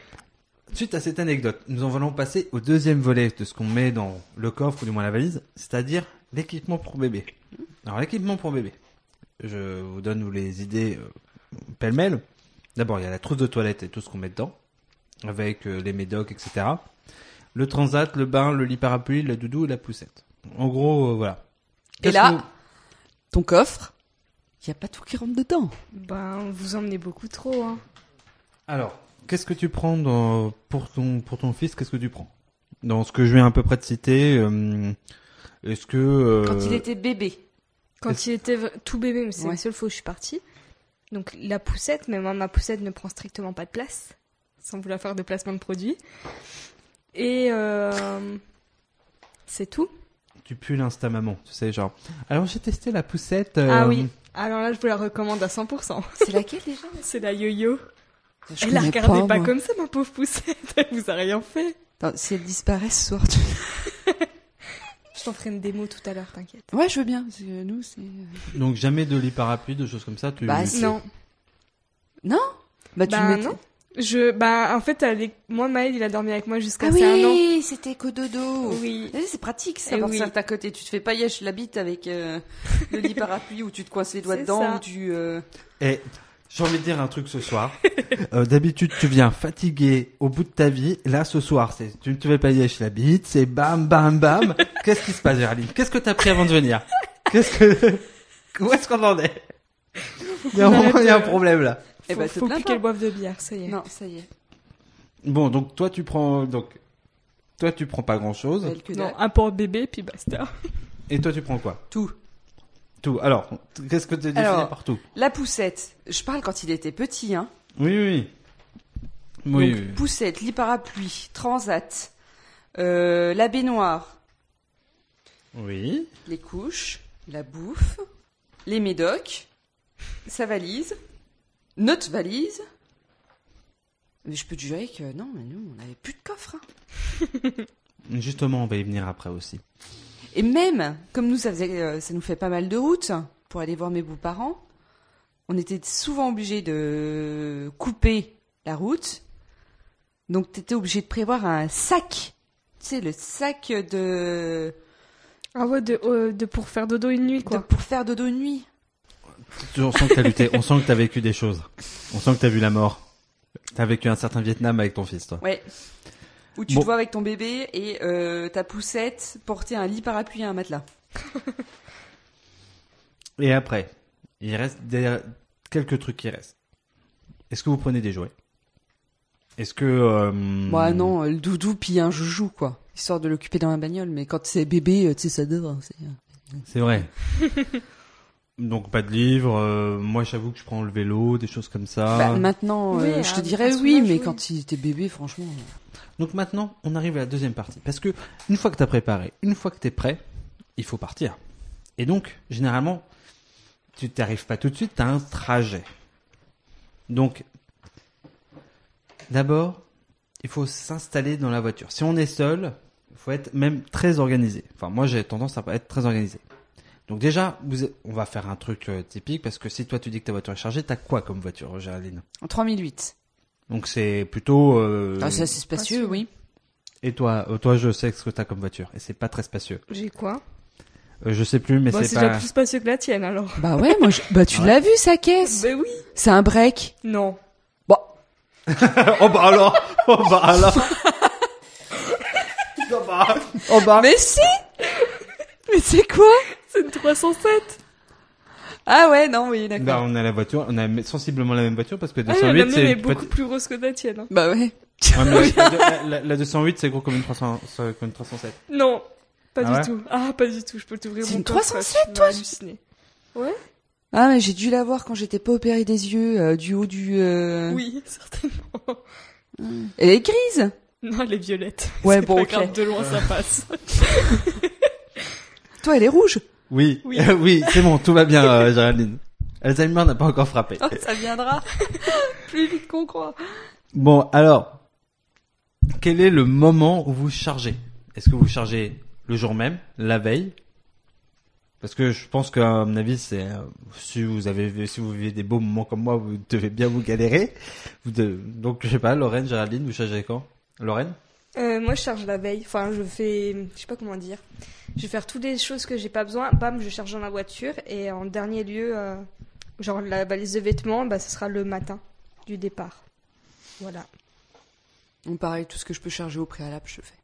Suite à cette anecdote, nous en allons passer au deuxième volet de ce qu'on met dans le coffre ou du moins la valise, c'est-à-dire l'équipement pour bébé. Alors l'équipement pour bébé, je vous donne les idées euh, pêle-mêle. D'abord, il y a la trousse de toilette et tout ce qu'on met dedans, avec euh, les médocs, etc. Le transat, le bain, le lit parapluie, le doudou et la poussette. En gros, euh, voilà. Et là, que- ton coffre, il y a pas tout qui rentre dedans. Ben, vous emmenez beaucoup trop, hein. Alors, qu'est-ce que tu prends dans, pour ton pour ton fils Qu'est-ce que tu prends? Dans ce que je viens à peu près de citer, euh, est-ce que euh, Quand il était bébé. Quand il était tout bébé, mais c'est Ouais. la seule fois où je suis partie. Donc la poussette, mais moi ma poussette ne prend strictement pas de place, sans vouloir faire de placement de produit. Et euh, c'est tout. Tu pues l'insta maman, tu sais genre. Alors j'ai testé la poussette. euh, Ah oui. Alors là, je vous la recommande à 100%. C'est laquelle déjà? C'est la yo-yo. Je Elle la regardez pas, comme ça, ma pauvre poussette. Elle vous a rien fait. Attends, si elle disparaît ce soir, tu... Je t'en ferai une démo tout à l'heure, t'inquiète. Ouais, je veux bien. parce que nous, c'est. euh, Donc jamais de lit parapluie, de choses comme ça. Tu... Bah, si. Non. Non? Bah, tu Bah, mettais- non. Je, bah, en fait, est- moi, Maëlle, il a dormi avec moi jusqu'à Ah ses un an. oui, c'était cododo. Oui. Eh, C'est pratique ça, Eh oui. ça à côté. Tu te fais pas yèche la bite avec euh, le lit parapluie où tu te coinces les doigts dedans ça. ou tu. euh, Et j'ai envie de dire un truc ce soir. Euh, D'habitude tu viens fatigué au bout de ta vie. Là ce soir, c'est tu ne te fais pas yèche la bite, c'est bam bam bam. Qu'est-ce qui se passe, Géraldine? Qu'est-ce que t'as pris avant de venir? Qu'est-ce que où est-ce qu'on en est? Il y a un, moment, il y a un problème là. Eh Faut, te faut plus qu'elle boive de bière, ça y est. Non, ça y est. Bon, donc toi tu prends donc toi tu prends pas grand chose Non, un porte-bébé, puis basta. et toi tu prends quoi? Tout. Tout. Alors, qu'est-ce que tu définis Alors, par tout? La poussette. Je parle quand il était petit, hein. Oui oui. Oui, Donc, oui. poussette, lit parapluie, transat, euh, la baignoire, Oui. les couches, la bouffe, les médocs, sa valise, notre valise. Mais je peux te jurer que non, mais nous, on n'avait plus de coffre. hein. Justement, on va y venir après aussi. Et même, comme nous, ça, faisait, euh, ça nous fait pas mal de route pour aller voir mes beaux-parents, on était souvent obligé de couper la route. Donc, tu étais obligé de prévoir un sac. Tu sais, le sac de, Ah ouais, de, euh, de pour faire dodo une nuit, de- quoi. pour faire dodo de nuit. On sent que t'as lutté, on sent que t'as vécu des choses. On sent que t'as vu la mort. T'as vécu un certain Vietnam avec ton fils, toi. Ouais. Où tu Bon. te vois avec ton bébé et euh, ta poussette porter un lit parapluie et un matelas. Et après, il reste des... quelques trucs qui restent. Est-ce que vous prenez des jouets? Est-ce que... euh, Bah non, euh, le doudou puis un joujou, quoi. Histoire de l'occuper dans la bagnole. Mais quand c'est bébé, euh, tu sais, ça dort. c'est- C'est vrai. Donc pas de livre. euh, moi, j'avoue que je prends le vélo, des choses comme ça. Bah, maintenant, Oui, euh, je te un- dirais oui, mais oui. quand il était bébé, franchement. Donc maintenant, on arrive à la deuxième partie. Parce que une fois que t'as préparé, une fois que t'es prêt, il faut partir. Et donc, généralement, tu t'arrives pas tout de suite, t'as un trajet. Donc, d'abord, il faut s'installer dans la voiture. Si on est seul, il faut être même très organisé. Enfin, moi, j'ai tendance à pas être très organisé. Donc déjà, vous êtes- on va faire un truc euh, typique parce que si toi tu dis que ta voiture est chargée, t'as quoi comme voiture, Géraldine En 3008. Donc c'est plutôt. euh, Ah, c'est assez spacieux, oui. et toi, euh, toi, je sais ce que t'as comme voiture, et c'est pas très spacieux. J'ai quoi? Euh, je sais plus, mais Bah, c'est c'est pas. déjà plus spacieux que la tienne alors. Bah ouais, moi, je- bah tu Ouais. l'as vu sa caisse? Bah oui. C'est un break? Non. Bon, oh bah alors, oh bah alors. oh bah, oh bah. mais si. mais c'est quoi? C'est une 307. Ah ouais, non, oui, Bah, d'accord. on a la voiture, on a sensiblement la même voiture parce que Ah, 208 la mienne c'est est beaucoup plus rose que la tienne. hein. Bah ouais. Ouais, mais la, la- la- la 208 c'est gros comme une 300, comme une 307. Non, pas Ah du ouais tout. Ah, pas du tout. Je peux t'ouvrir C'est mon une coffre, 307, tu vas toi halluciner. Ouais. Ah mais j'ai dû la voir quand j'étais pas opérée des yeux euh, du haut du. euh, Oui, certainement. Elle est grise? Non, elle est violette. Ouais, bon, pas ok. grave, de loin ça passe. Toi, elle est rouge? Oui, Oui. oui, c'est bon, tout va bien, euh, Géraldine. Alzheimer n'a pas encore frappé. Oh, ça viendra plus vite qu'on croit. Bon, alors, quel est le moment où vous chargez? Est-ce que vous chargez le jour même, la veille? Parce que je pense qu'à mon avis, c'est euh, si vous avez si vous vivez des beaux moments comme moi, vous devez bien vous galérer. Vous devez- donc je sais pas, Lorraine, Géraldine, vous chargez quand? Lorraine? Euh, moi, je charge la veille. Enfin, je fais, je sais pas comment dire. Je vais faire toutes les choses que j'ai pas besoin. Bam, je charge dans la voiture. Et en dernier lieu, euh, genre la valise de vêtements, bah, ce sera le matin du départ. Voilà. Bon, pareil, tout ce que je peux charger au préalable, je le fais.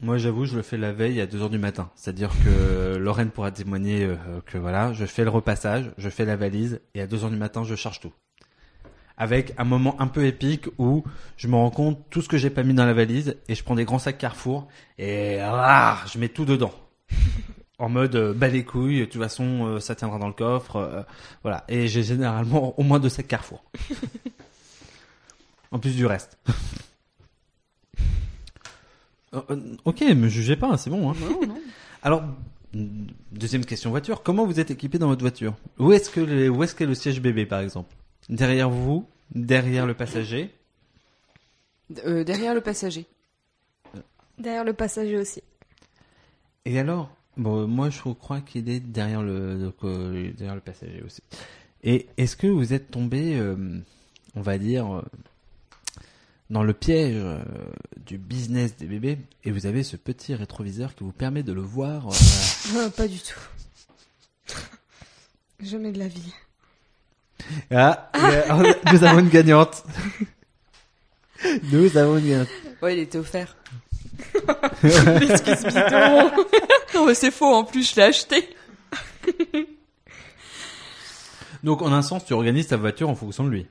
Moi, j'avoue, je le fais la veille à 2 heures du matin. C'est-à-dire que Lorraine pourra témoigner euh, que voilà, je fais le repassage, je fais la valise, et à 2 heures du matin, je charge tout. Avec un moment un peu épique où je me rends compte tout ce que j'ai pas mis dans la valise, et je prends des grands sacs Carrefour, et ah, je mets tout dedans. En mode, euh, bah les couilles, de toute façon, euh, ça tiendra dans le coffre, euh, voilà. Et j'ai généralement au moins deux sacs Carrefour. en plus du reste. Euh, ok, me jugez pas, c'est bon. Hein. Non, non. Alors, deuxième question voiture. Comment vous êtes équipé dans votre voiture? Où est-ce que où est-ce qu'est le siège bébé, par exemple? Derrière vous, derrière le passager. Euh, derrière le passager. Derrière le passager aussi. Et alors Bon, moi, je crois qu'il est derrière le donc, euh, derrière le passager aussi. Et est-ce que vous êtes tombé, euh, on va dire, euh, dans le piège euh, du business des bébés et vous avez ce petit rétroviseur qui vous permet de le voir euh, Ah, pas du tout. Jamais de la vie. Ah, nous avons une gagnante. Nous avons une gagnante. Ouais, il était offert. Bidon. Non, mais c'est faux, en plus, je l'ai acheté. Donc, en un sens, tu organises ta voiture en fonction de lui.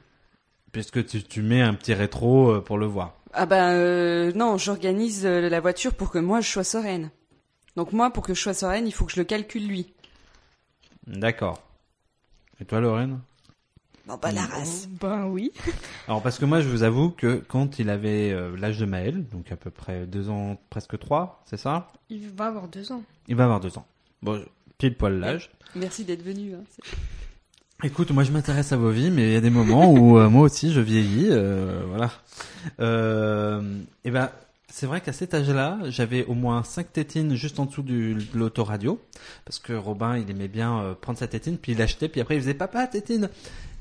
Puisque tu, tu mets un petit rétro euh, pour le voir. Ah ben euh, non, j'organise euh, la voiture pour que moi je sois sereine. Donc moi, pour que je sois sereine, il faut que je le calcule lui. D'accord. Et toi, Lorraine? Non, pas la race. Ben oui. Alors, parce que moi, je vous avoue que quand il avait euh, l'âge de Maël, donc à peu près deux ans, presque trois, c'est ça? Il va avoir deux ans. Il va avoir deux ans. Bon, pile poil l'âge. Merci d'être venu. Hein. Écoute, moi je m'intéresse à vos vies, mais il y a des moments où euh, moi aussi je vieillis, euh, voilà. Euh, et ben, c'est vrai qu'à cet âge-là, j'avais au moins cinq tétines juste en dessous du, de l'autoradio, parce que Robin, il aimait bien euh, prendre sa tétine, puis il l'achetait, puis après il faisait papa tétine.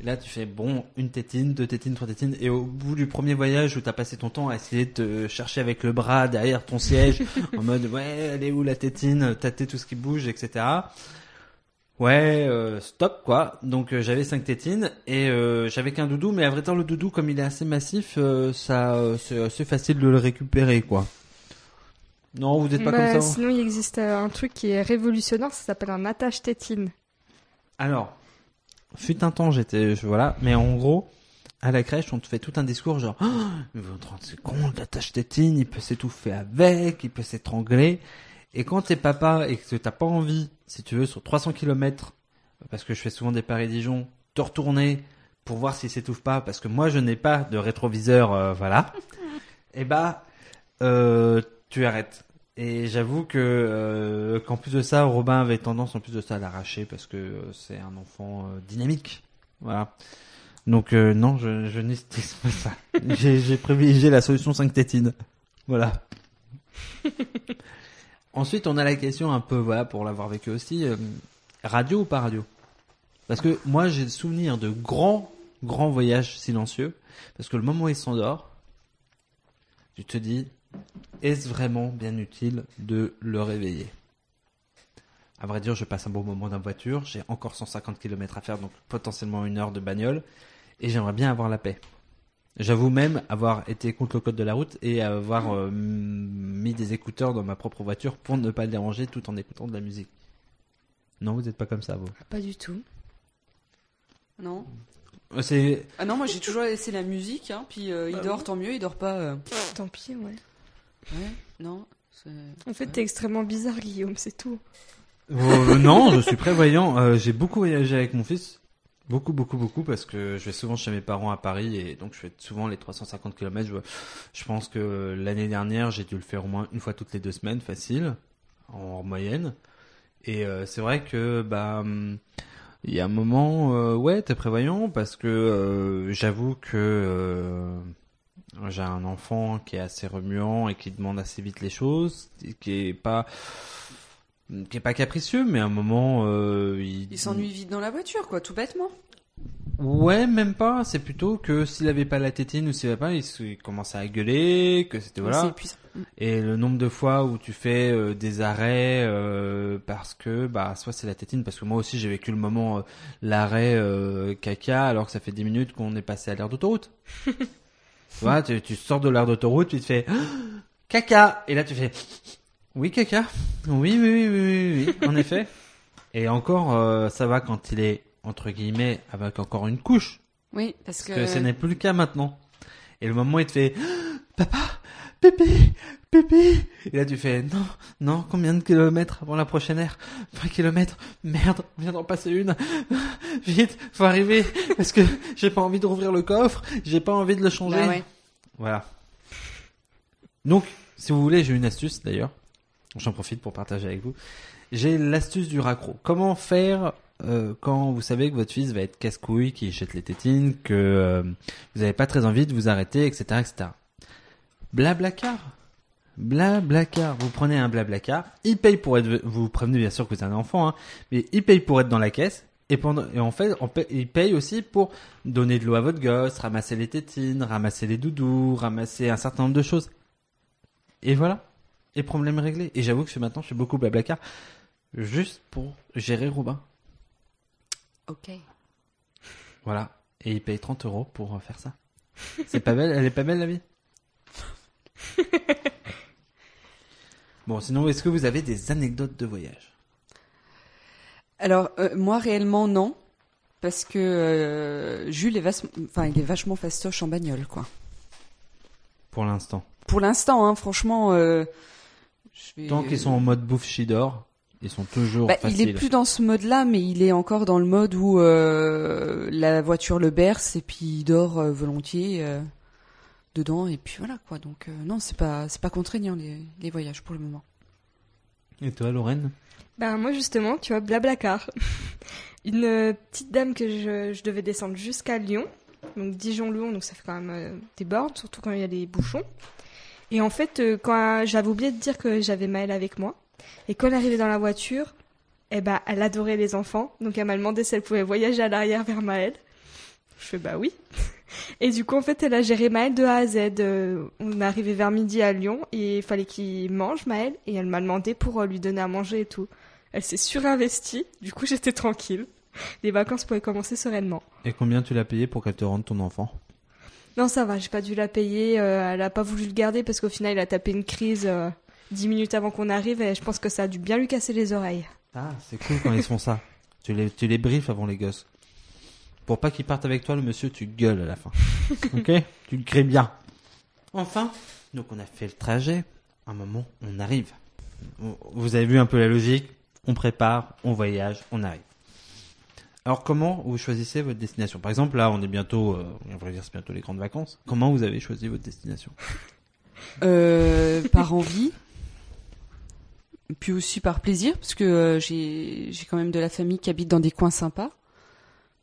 Et là, tu fais bon, une tétine, deux tétines, trois tétines, et au bout du premier voyage où t'as passé ton temps à essayer de te chercher avec le bras derrière ton siège, en mode ouais, elle est où la tétine, tâter tout ce qui bouge, etc. Ouais, euh, stop quoi. Donc euh, j'avais cinq tétines et euh, j'avais qu'un doudou, mais à vrai temps le doudou comme il est assez massif, ça c'est assez facile de le récupérer quoi. Non, vous n'êtes pas Bah, comme ça. hein Sinon, il existe un truc qui est révolutionnaire, ça s'appelle un attache tétine. Alors, fut un temps j'étais je- voilà, mais en gros à la crèche, on te fait tout un discours genre, oh, mais vous vous rendez compte, la tâche tétine, il peut s'étouffer avec, il peut s'étrangler. Et quand t'es papa et que t'as pas envie, si tu veux, sur 300 km, parce que je fais souvent des Paris-Dijon, te retourner pour voir s'il s'étouffe pas, parce que moi je n'ai pas de rétroviseur, euh, voilà. Et bah, euh, tu arrêtes. Et j'avoue que euh, qu'en plus de ça, Robin avait tendance en plus de ça à l'arracher parce que euh, c'est un enfant euh, dynamique. Voilà. Donc euh, non, je, je n'estime pas ça. J'ai j'ai privilégié la solution 5 tétines. Voilà. Ensuite, on a la question un peu, voilà, pour l'avoir vécu aussi, euh, radio ou pas radio? Parce que moi, j'ai le souvenir de grands, grands voyages silencieux. Parce que le moment où il s'endort, tu te dis, est-ce vraiment bien utile de le réveiller? À vrai dire, je passe un bon moment dans la voiture, j'ai encore 150 km à faire, donc potentiellement une heure de bagnole, et j'aimerais bien avoir la paix. J'avoue même avoir été contre le code de la route et avoir euh, mis des écouteurs dans ma propre voiture pour ne pas le déranger tout en écoutant de la musique. Non, vous n'êtes pas comme ça, vous. Pas du tout. Non. Euh, C'est Ah non, moi j'ai toujours laissé la musique, hein, puis euh, il Ah dort, tant mieux, il dort pas. euh, Tant pis, ouais. Ouais, non. c'est- En fait, Ouais. t'es extrêmement bizarre, Guillaume, c'est tout. Euh, non, je suis prévoyant. Euh, j'ai beaucoup voyagé avec mon fils. Beaucoup, beaucoup, beaucoup, parce que je vais souvent chez mes parents à Paris et donc je fais souvent les 350 km. Je, pense que l'année dernière, j'ai dû le faire au moins une fois toutes les deux semaines, facile, en moyenne. Et euh, c'est vrai que, bah, hum, il y a un moment, euh, ouais, t'es prévoyant parce que euh, j'avoue que euh, j'ai un enfant qui est assez remuant et qui demande assez vite les choses, qui est pas qui est pas capricieux, mais à un moment, euh, il, Il s'ennuie vite dans la voiture, quoi, tout bêtement. Ouais, même pas. C'est plutôt que s'il avait pas la tétine ou s'il avait pas, il, il commençait à gueuler, que c'était C'est voilà. Mm. Et le nombre de fois où tu fais euh, des arrêts euh, parce que bah soit c'est la tétine, parce que moi aussi j'ai vécu le moment l'arrêt caca alors que ça fait 10 minutes qu'on est passé à l'aire d'autoroute. tu vois, tu, tu sors de l'aire d'autoroute, tu te fais caca et là tu fais oui caca, oui oui oui oui oui, oui, en effet. Et encore euh, ça va quand il est entre guillemets avec encore une couche. Oui, parce que. que ce n'est plus le cas maintenant. Et le moment où il te fait Papa, pipi, pipi. Et là tu fais Non, non, combien de kilomètres avant la prochaine aire 20 kilomètres? Merde, on vient d'en passer une. Vite, faut arriver. Parce que j'ai pas envie de rouvrir le coffre, j'ai pas envie de le changer. Bah ouais. Voilà. Donc, si vous voulez, j'ai une astuce d'ailleurs. J'en profite pour partager avec vous. J'ai l'astuce du raccro. Comment faire euh, quand vous savez que votre fils va être casse-couille, qu'il jette les tétines, que euh, vous n'avez pas très envie de vous arrêter, etc., etc. Blablacar. Blablacar. Vous prenez un blablacar. Il paye pour être. Vous prévenez bien sûr que vous êtes un enfant, hein, mais il paye pour être dans la caisse. Et, pendant, et en fait, il paye aussi pour donner de l'eau à votre gosse, ramasser les tétines, ramasser les doudous, ramasser un certain nombre de choses. Et voilà. Et problème réglé. Et j'avoue que maintenant, je fais beaucoup blablacar juste pour gérer Robin. Ok. Voilà. Et il paye 30 euros pour euh, faire ça. C'est pas belle, elle est pas belle la vie? Bon, sinon, est-ce que vous avez des anecdotes de voyage? Alors, euh, moi, réellement, non. Parce que euh, Jules est, vache- enfin, il est vachement fastoche en bagnole, quoi. Pour l'instant. Pour l'instant, hein, franchement. euh, je vais- Tant qu'ils sont en mode bouffe Chidor, ils sont toujours Bah, il est plus dans ce mode-là, mais il est encore dans le mode où euh, la voiture le berce et puis il dort euh, volontiers euh, dedans et puis voilà quoi. Donc euh, non, c'est pas c'est pas contraignant les, les voyages pour le moment. Et toi, Lorraine? Bah moi justement, tu vois, Blablacar. Une petite dame que je, je devais descendre jusqu'à Lyon, donc Dijon-Lyon, donc ça fait quand même euh, des bornes, surtout quand il y a des bouchons. Et en fait, euh, quand j'avais oublié de dire que j'avais Maëlle avec moi, et quand elle arrivait dans la voiture, eh ben, elle adorait les enfants, donc elle m'a demandé si elle pouvait voyager à l'arrière vers Maëlle. Je fais bah oui. Et du coup, en fait, elle a géré Maëlle de A à Z. Euh, on est arrivé vers midi à Lyon et il fallait qu'il mange Maëlle et elle m'a demandé pour euh, lui donner à manger et tout. Elle s'est surinvestie, du coup j'étais tranquille. Les vacances pouvaient commencer sereinement. Et combien tu l'as payé pour qu'elle te rende ton enfant? Non, ça va, j'ai pas dû la payer. euh, elle a pas voulu le garder parce qu'au final il a tapé une crise euh, dix minutes avant qu'on arrive et je pense que ça a dû bien lui casser les oreilles. Ah, c'est cool quand ils font ça. Tu les, tu les briefes avant les gosses. Pour pas qu'il parte avec toi, le monsieur, tu gueules à la fin. ok? Tu le crées bien. Enfin, donc on a fait le trajet. Un moment, on arrive. Vous avez vu un peu la logique? On prépare, on voyage, on arrive. Alors comment vous choisissez votre destination? Par exemple, là, on est bientôt, euh, on va dire c'est bientôt les grandes vacances. Comment vous avez choisi votre destination? Euh, par envie. Puis aussi par plaisir, parce que euh, j'ai j'ai quand même de la famille qui habite dans des coins sympas.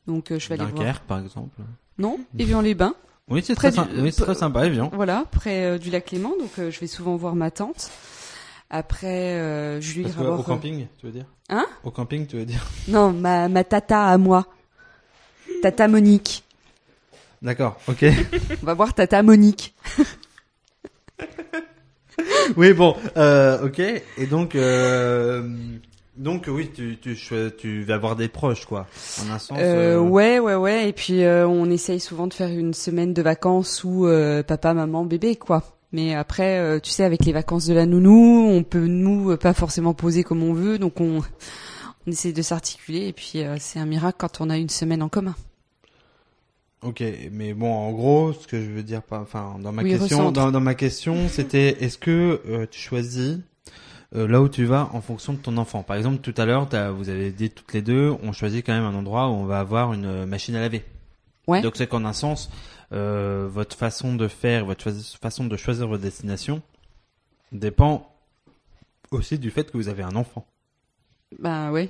Donc euh, je vais aller voir. Par exemple. Non, Évian-les-Bains. Oui, c'est Près très, du- sym- oui, c'est très sympa, Evian. Voilà, près du lac Léman. Donc je vais souvent voir ma tante. Après, euh, je lui Parce au camping, tu veux dire Hein Au camping, tu veux dire Non, ma, ma tata à moi. Tata Monique. D'accord, ok. On va voir Tata Monique. oui, bon, euh, ok. Et donc, euh, donc oui, tu, tu, tu vas avoir des proches, quoi. En un sens. Euh, ouais, ouais, ouais. Et puis on essaye souvent de faire une semaine de vacances où papa, maman, bébé, quoi. Mais après, euh, tu sais, avec les vacances de la nounou, on peut nous euh, pas forcément poser comme on veut, donc on, on essaie de s'articuler. Et puis euh, c'est un miracle quand on a une semaine en commun. Ok, mais bon, en gros, ce que je veux dire, enfin, dans ma Oui, question, dans, dans ma question, c'était, est-ce que euh, tu choisis euh, là où tu vas en fonction de ton enfant? Par exemple, tout à l'heure, vous avez dit toutes les deux, on choisit quand même un endroit où on va avoir une machine à laver. Ouais. Donc c'est qu'en un sens, euh, votre façon de faire, votre façon de choisir votre destination dépend aussi du fait que vous avez un enfant. Bah ouais.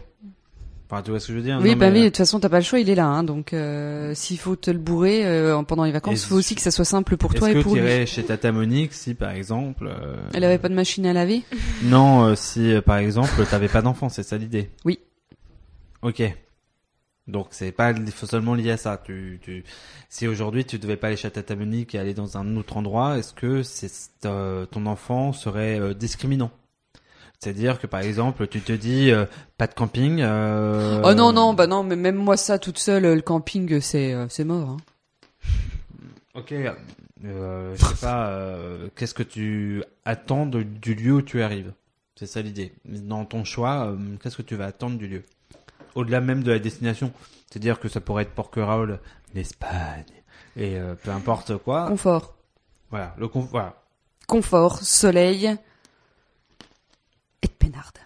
Enfin, tu vois ce que je veux dire? Oui, Non, bah mais, oui. De euh, toute façon, t'as pas le choix, il est là. Hein, donc euh, s'il faut te le bourrer euh, pendant les vacances, il faut aussi que ça soit simple pour toi Est-ce et que pour lui. irais chez Tata Monique si, par exemple, euh, Elle avait pas de machine à laver? Non, si par exemple t'avais pas d'enfant, c'est ça l'idée? Oui. Ok. Donc c'est pas seulement lié à ça. Tu, tu, si aujourd'hui tu devais pas aller chez Tata Monique et aller dans un autre endroit, est-ce que c'est euh, ton enfant serait euh, discriminant? C'est-à-dire que par exemple tu te dis euh, pas de camping. Oh non, non, bah non, mais même moi ça toute seule, le camping, c'est c'est mort. Hein. Ok. Je sais pas. Qu'est-ce que tu attends de- du lieu où tu arrives? C'est ça l'idée. Dans ton choix, qu'est-ce que tu vas attendre du lieu? Au-delà même de la destination. C'est-à-dire que ça pourrait être Porquerolles, l'Espagne, et euh, peu importe quoi. Confort. Voilà. Le conf- voilà. Confort, soleil et de peinarde.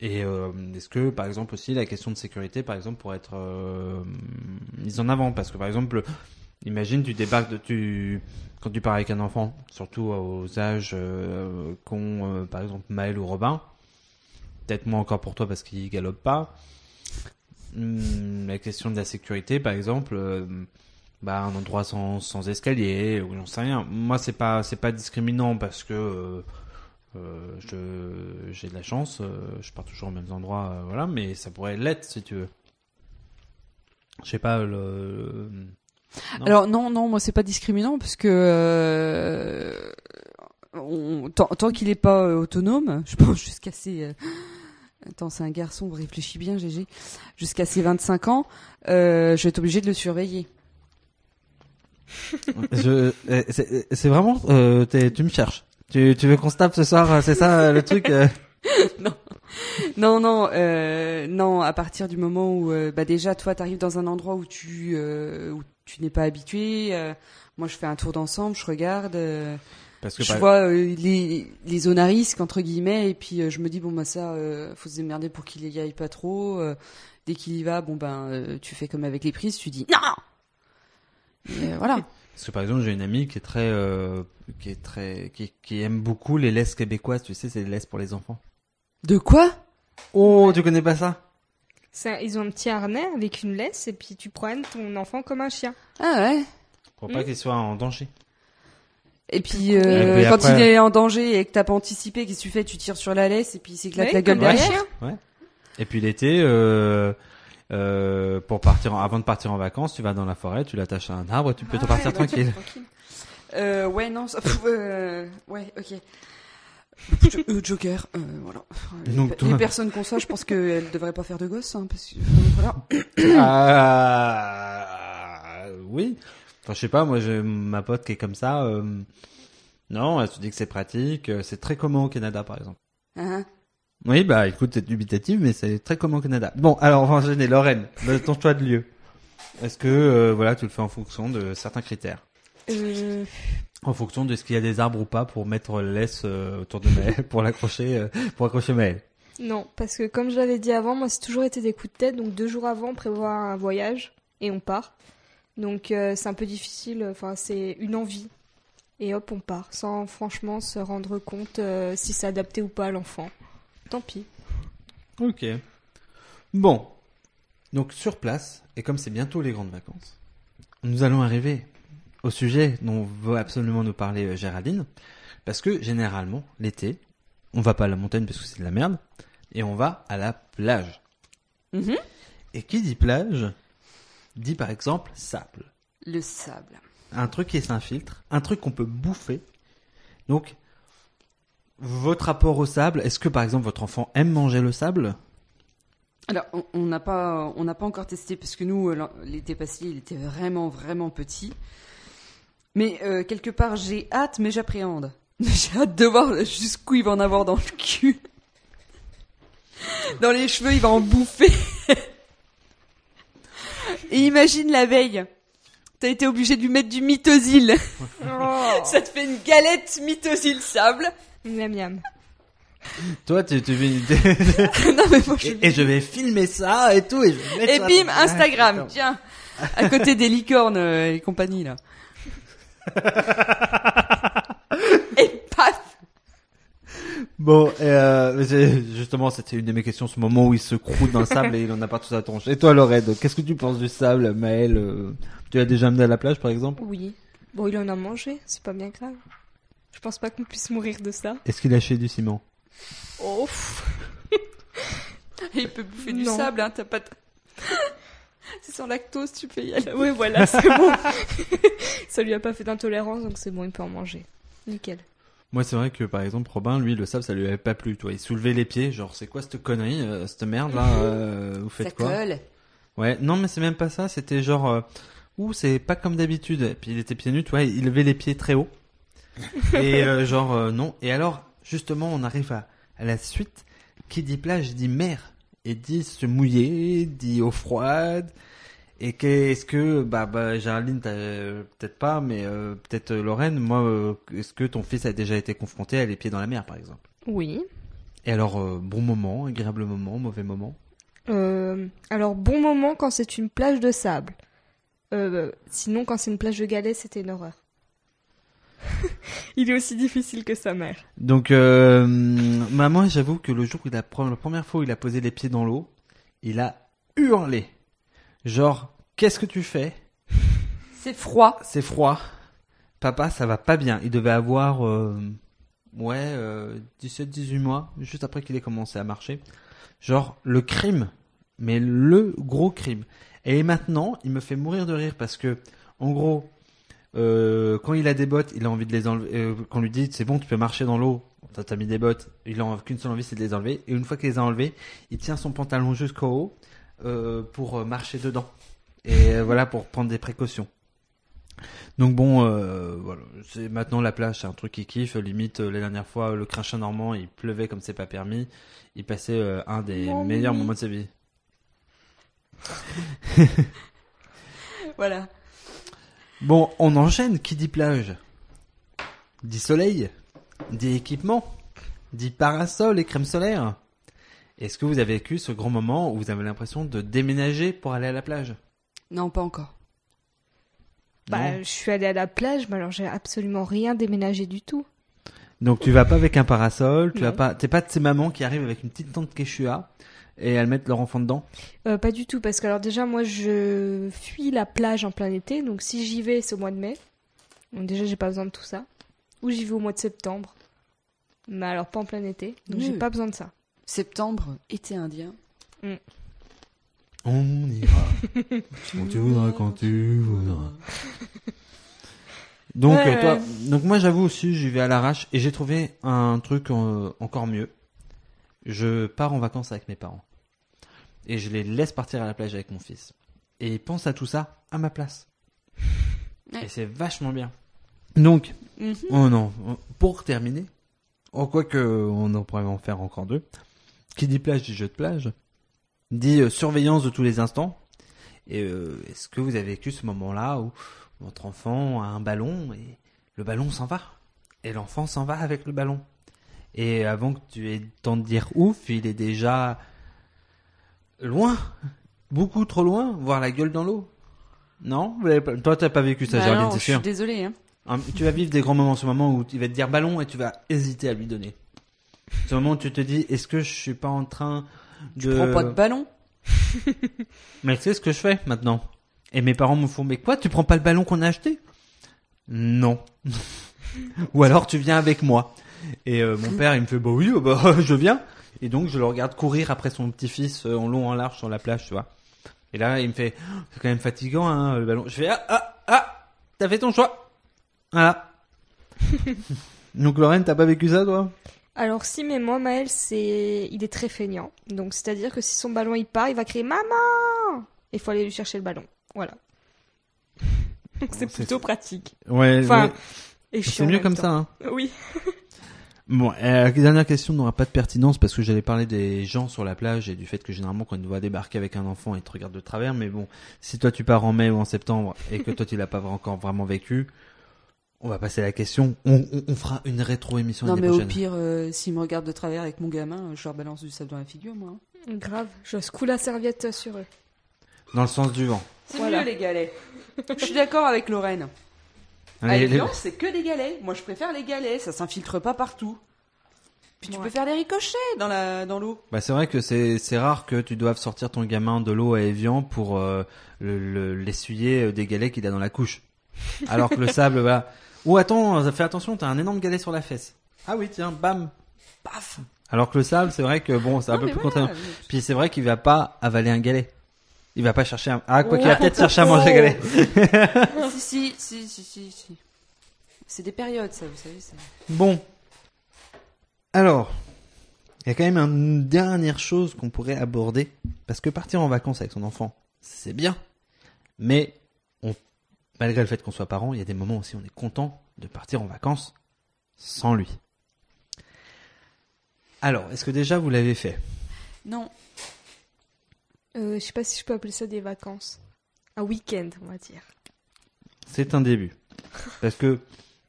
Et euh, est-ce que, par exemple, aussi la question de sécurité, par exemple, pourrait être euh, mise en avant? Parce que, par exemple, imagine, tu débarques, de, tu, quand tu pars avec un enfant, surtout aux âges qu'ont, par exemple, Maël ou Robin, peut-être moins encore pour toi parce qu'il galope pas. Hum, la question de la sécurité, par exemple, euh, bah, un endroit sans, sans escalier, ou j'en sais rien. Moi, c'est pas, c'est pas discriminant parce que euh, euh, je j'ai de la chance, je pars toujours aux mêmes endroits, voilà, mais ça pourrait l'être si tu veux. Je sais pas le. Non. Alors non, non, moi c'est pas discriminant parce que on- tant, tant qu'il est pas autonome, je pense jusqu'à ses euh, Attends, c'est un garçon, réfléchis bien, GG. Jusqu'à ses 25 ans, euh, je vais être obligée de le surveiller. je, euh, c'est vraiment, euh, tu me cherches. Tu, tu veux qu'on se tape ce soir, euh, c'est ça euh, le truc euh Non, non, euh, non. À partir du moment où, euh, bah déjà, toi, t'arrives dans un endroit où tu, euh, où tu n'es pas habitué. euh, moi, je fais un tour d'ensemble, je regarde, euh, Parce que je par- vois euh, les, les zones à risque entre guillemets, et puis euh, je me dis bon bah ça, euh, faut se démerder pour qu'il y aille pas trop. euh, dès qu'il y va, bon ben, euh, tu fais comme avec les prises, tu dis non. Et, voilà. Parce que par exemple, j'ai une amie qui est très, euh, qui est très, qui, qui aime beaucoup les laisses québécoises. Tu sais, c'est les laisses pour les enfants. De quoi? Oh, tu connais pas ça? Ça, ils ont un petit harnais avec une laisse et puis tu promènes ton enfant comme un chien. Ah ouais. Pour pas Hmm. qu'il soit en danger. Et puis, euh, Et puis quand après- il est en danger et que t'as pas anticipé, qu'est-ce que tu fais? Tu tires sur la laisse et puis il s'éclate Oui, la gueule derrière? chien. Et puis l'été, euh, euh, pour partir, en- avant de partir en vacances, tu vas dans la forêt, tu l'attaches à un arbre, et tu peux te Ah partir ouais, bah, tranquille. Euh, ouais, non, ça, euh, ouais, ok. Euh, Joker, euh, voilà. Donc, les, toi- les personnes qu'on soit, je pense qu'elles devraient pas faire de gosses, hein, parce que euh, voilà. Ah, oui. Enfin, je sais pas, moi, j'ai ma pote qui est comme ça. euh, non, elle se dit que c'est pratique. euh, C'est très commun au Canada, par exemple. Hein. Oui, bah, écoute, c'est dubitatif, mais c'est très commun au Canada. Bon, alors, on va enchaîner. Lorraine, de ton choix de lieu. Est-ce que euh, voilà, tu le fais en fonction de certains critères? Euh, En fonction de ce qu'il y a des arbres ou pas pour mettre le laisse euh, autour de Maël, pour l'accrocher, pour accrocher Maël. non, parce que comme je l'avais dit avant, moi c'est toujours été des coups de tête, donc deux jours avant, on prévoit un voyage et on part. Donc euh, c'est un peu difficile, enfin c'est une envie. Et hop, on part, sans franchement se rendre compte euh, si c'est adapté ou pas à l'enfant. Tant pis. Ok. Bon. Donc sur place, et comme c'est bientôt les grandes vacances, nous allons arriver au sujet dont veut absolument nous parler euh, Géraldine. Parce que généralement, l'été, on va pas à la montagne parce que c'est de la merde, et on va à la plage. Mhm. Et qui dit plage, dit par exemple sable. Le sable. Un truc qui s'infiltre, un truc qu'on peut bouffer. Donc, votre rapport au sable, est-ce que par exemple votre enfant aime manger le sable? Alors, on- n'a pas, on n'a pas encore testé parce que nous, euh, l'été passé, il était vraiment, vraiment petit. Mais euh, quelque part, j'ai hâte, mais j'appréhende. J'ai hâte de voir jusqu'où il va en avoir dans le cul. Dans les cheveux, il va en bouffer. Et imagine la veille. T'as été obligé de lui mettre du mitosil. Ça te fait une galette mitosil sable. Miam miam. Toi, tu, tu non mais moi, je... et, et je vais filmer ça et tout et je vais mettre Et sur bim. Instagram, tiens, à côté des licornes euh, et compagnie là. et Bon, euh, justement, c'était une de mes questions, ce moment où il se croûte dans le sable et il en a partout sa tronche. Et toi, Lorraine, qu'est-ce que tu penses du sable, Maël euh, Tu l'as déjà amené à la plage, par exemple? Oui. Bon, il en a mangé, c'est pas bien grave. Je pense pas qu'on puisse mourir de ça. Est-ce qu'il a acheté du ciment? Oh. Il peut bouffer du Non. sable, hein, t'as pas... de- C'est sans lactose, tu peux y aller. Oui, voilà, c'est bon. ça lui a pas fait d'intolérance, donc c'est bon, il peut en manger. Nickel. Moi, c'est vrai que, par exemple, Robin, lui, le sable, ça lui avait pas plu. Toi, il soulevait les pieds, genre, c'est quoi cette connerie, euh, cette merde là euh, Vous Ça faites quoi colle. Ouais, non, mais c'est même pas ça. C'était genre, euh, ouh, c'est pas comme d'habitude. Et Puis il était pieds nus, tu vois, il levait les pieds très haut. et euh, genre, non. Et alors, justement, on arrive à, à la suite. Qui dit plage dit mer. Et dit se mouiller, dit eau froide. Et qu'est-ce que, bah, bah Géraldine, euh, peut-être pas, mais euh, peut-être euh, Lorraine, moi, euh, est-ce que ton fils a déjà été confronté à les pieds dans la mer, par exemple? Oui. Et alors, euh, bon moment, agréable moment, mauvais moment? Alors, bon moment quand c'est une plage de sable. Sinon, quand c'est une plage de galets, c'était une horreur. il est aussi difficile que sa mère. Donc, maman, j'avoue que le jour où il a, la première fois où il a posé les pieds dans l'eau, il a hurlé. Genre, qu'est-ce que tu fais? C'est froid. C'est froid. Papa, ça va pas bien. Il devait avoir, euh, ouais, euh, 17-18 mois, juste après qu'il ait commencé à marcher. Genre, le crime. Mais le gros crime. Et maintenant, il me fait mourir de rire parce que, en gros, euh, quand il a des bottes, il a envie de les enlever. Euh, quand on lui dit, c'est bon, tu peux marcher dans l'eau. T'as t'as mis des bottes. Il a qu'une seule envie, c'est de les enlever. Et une fois qu'il les a enlevés, il tient son pantalon jusqu'au haut euh, pour euh, marcher dedans. Et euh, voilà, pour prendre des précautions. Donc bon, euh, voilà, c'est maintenant la plage, c'est un truc qui kiffe. Limite, euh, la dernière fois, le crachin normand, il pleuvait comme c'est pas permis. Il passait euh, un des Mon meilleurs moments de sa vie. Voilà. Bon, on enchaîne. Qui dit plage? Dit soleil? Dit équipement? Dit parasol et crème solaire? Est-ce que vous avez vécu ce grand moment où vous avez l'impression de déménager pour aller à la plage? Non, pas encore. Bah, Non je suis allée à la plage, mais alors j'ai absolument rien déménagé du tout. Donc tu vas pas avec un parasol, tu Non. vas pas, t'es pas de ces mamans qui arrivent avec une petite tente Quechua et elles mettent leur enfant dedans? Euh, pas du tout, parce que alors déjà, moi, je fuis la plage en plein été, donc si j'y vais, c'est au mois de mai. Donc déjà, j'ai pas besoin de tout ça. Ou j'y vais au mois de septembre. Mais alors pas en plein été, donc j'ai pas besoin de ça. Septembre, été indien. On ira quand tu voudras, quand tu voudras. Donc Ouais, euh, toi, ouais. donc moi j'avoue aussi, j'y vais à l'arrache et j'ai trouvé un truc euh, encore mieux. Je pars en vacances avec mes parents et je les laisse partir à la plage avec mon fils et ils pensent à tout ça à ma place. Ouais. Et c'est vachement bien. Donc Mhm. Oh non, pour terminer, oh, quoi que on en pourrait en faire encore deux, qui dit plage dit jeu de plage, dit euh, surveillance de tous les instants, Et euh, est-ce que vous avez vécu ce moment-là où votre enfant a un ballon et le ballon s'en va? Et l'enfant s'en va avec le ballon et avant que tu aies le temps de dire ouf, il est déjà loin, beaucoup trop loin, voir la gueule dans l'eau. Non, Vous pas- toi t'as pas vécu ça, Bah Géraldine, c'est je suis sûr. désolée. Hein, Tu vas vivre des grands moments, ce moment où il va te dire ballon et tu vas hésiter à lui donner. Ce moment où tu te dis, est-ce que je suis pas en train de... Tu prends pas de ballon Mais tu sais ce que je fais maintenant? Et mes parents me font, mais quoi, tu prends pas le ballon qu'on a acheté? Non. Ou alors tu viens avec moi. Et euh, mon père, il me fait, bah oui, bah je viens. Et donc je le regarde courir après son petit-fils euh, en long, en large sur la plage, tu vois. Et là, il me fait, Oh, c'est quand même fatigant, hein, le ballon. Je fais, ah, ah, ah, t'as fait ton choix. Voilà. donc Lorraine, t'as pas vécu ça, toi? Alors si, mais moi, Maël, c'est, il est très feignant. Donc c'est-à-dire que si son ballon il part, il va crier maman. Il faut aller lui chercher le ballon. Voilà. Donc c'est plutôt pratique. Ouais, Enfin, et c'est mieux comme temps. ça, hein. Oui. Bon, euh, dernière question n'aura pas de pertinence parce que j'allais parler des gens sur la plage et du fait que généralement quand ils nous voient débarquer avec un enfant, ils te regardent de travers. Mais bon, si toi tu pars en mai ou en septembre et que toi tu l'as pas encore vraiment vécu, on va passer à la question. On, on, on fera une rétro-émission Non, mais au pire, euh, s'il me regarde de travers avec mon gamin, je leur balance du sable dans la figure, moi. hein. Grave. Je secoue la serviette sur eux. Dans le sens du vent. C'est Voilà. mieux, les galets. je suis d'accord avec Lorraine. À Allez, les- c'est que des galets. Moi, je préfère les galets. Ça s'infiltre pas partout. Puis tu Ouais. peux faire des ricochets dans la dans l'eau. Bah, c'est vrai que c'est c'est rare que tu doives sortir ton gamin de l'eau à Evian pour euh, le- le- l'essuyer euh, des galets qu'il a dans la couche. Alors que le sable, voilà. Oh attends, fais attention, t'as un énorme galet sur la fesse. Ah oui, tiens, bam, Paf. Alors que le sable, c'est vrai que bon, c'est un Non, peu plus voilà. contraignant. Puis c'est vrai qu'il va pas avaler un galet. Il va pas chercher un... Ah, quoi qu'il va peut-être chercher à manger un galet. si, si, si, si, si, si. C'est des périodes, ça, vous savez. ça. Bon. Alors, il y a quand même une dernière chose qu'on pourrait aborder. Parce que partir en vacances avec son enfant, c'est bien. Mais. Malgré le fait qu'on soit parent, il y a des moments aussi où on est content de partir en vacances sans lui. Alors, est-ce que déjà vous l'avez fait? Non. Euh, je sais pas si je peux appeler ça des vacances. Un week-end, on va dire. C'est un début. Parce que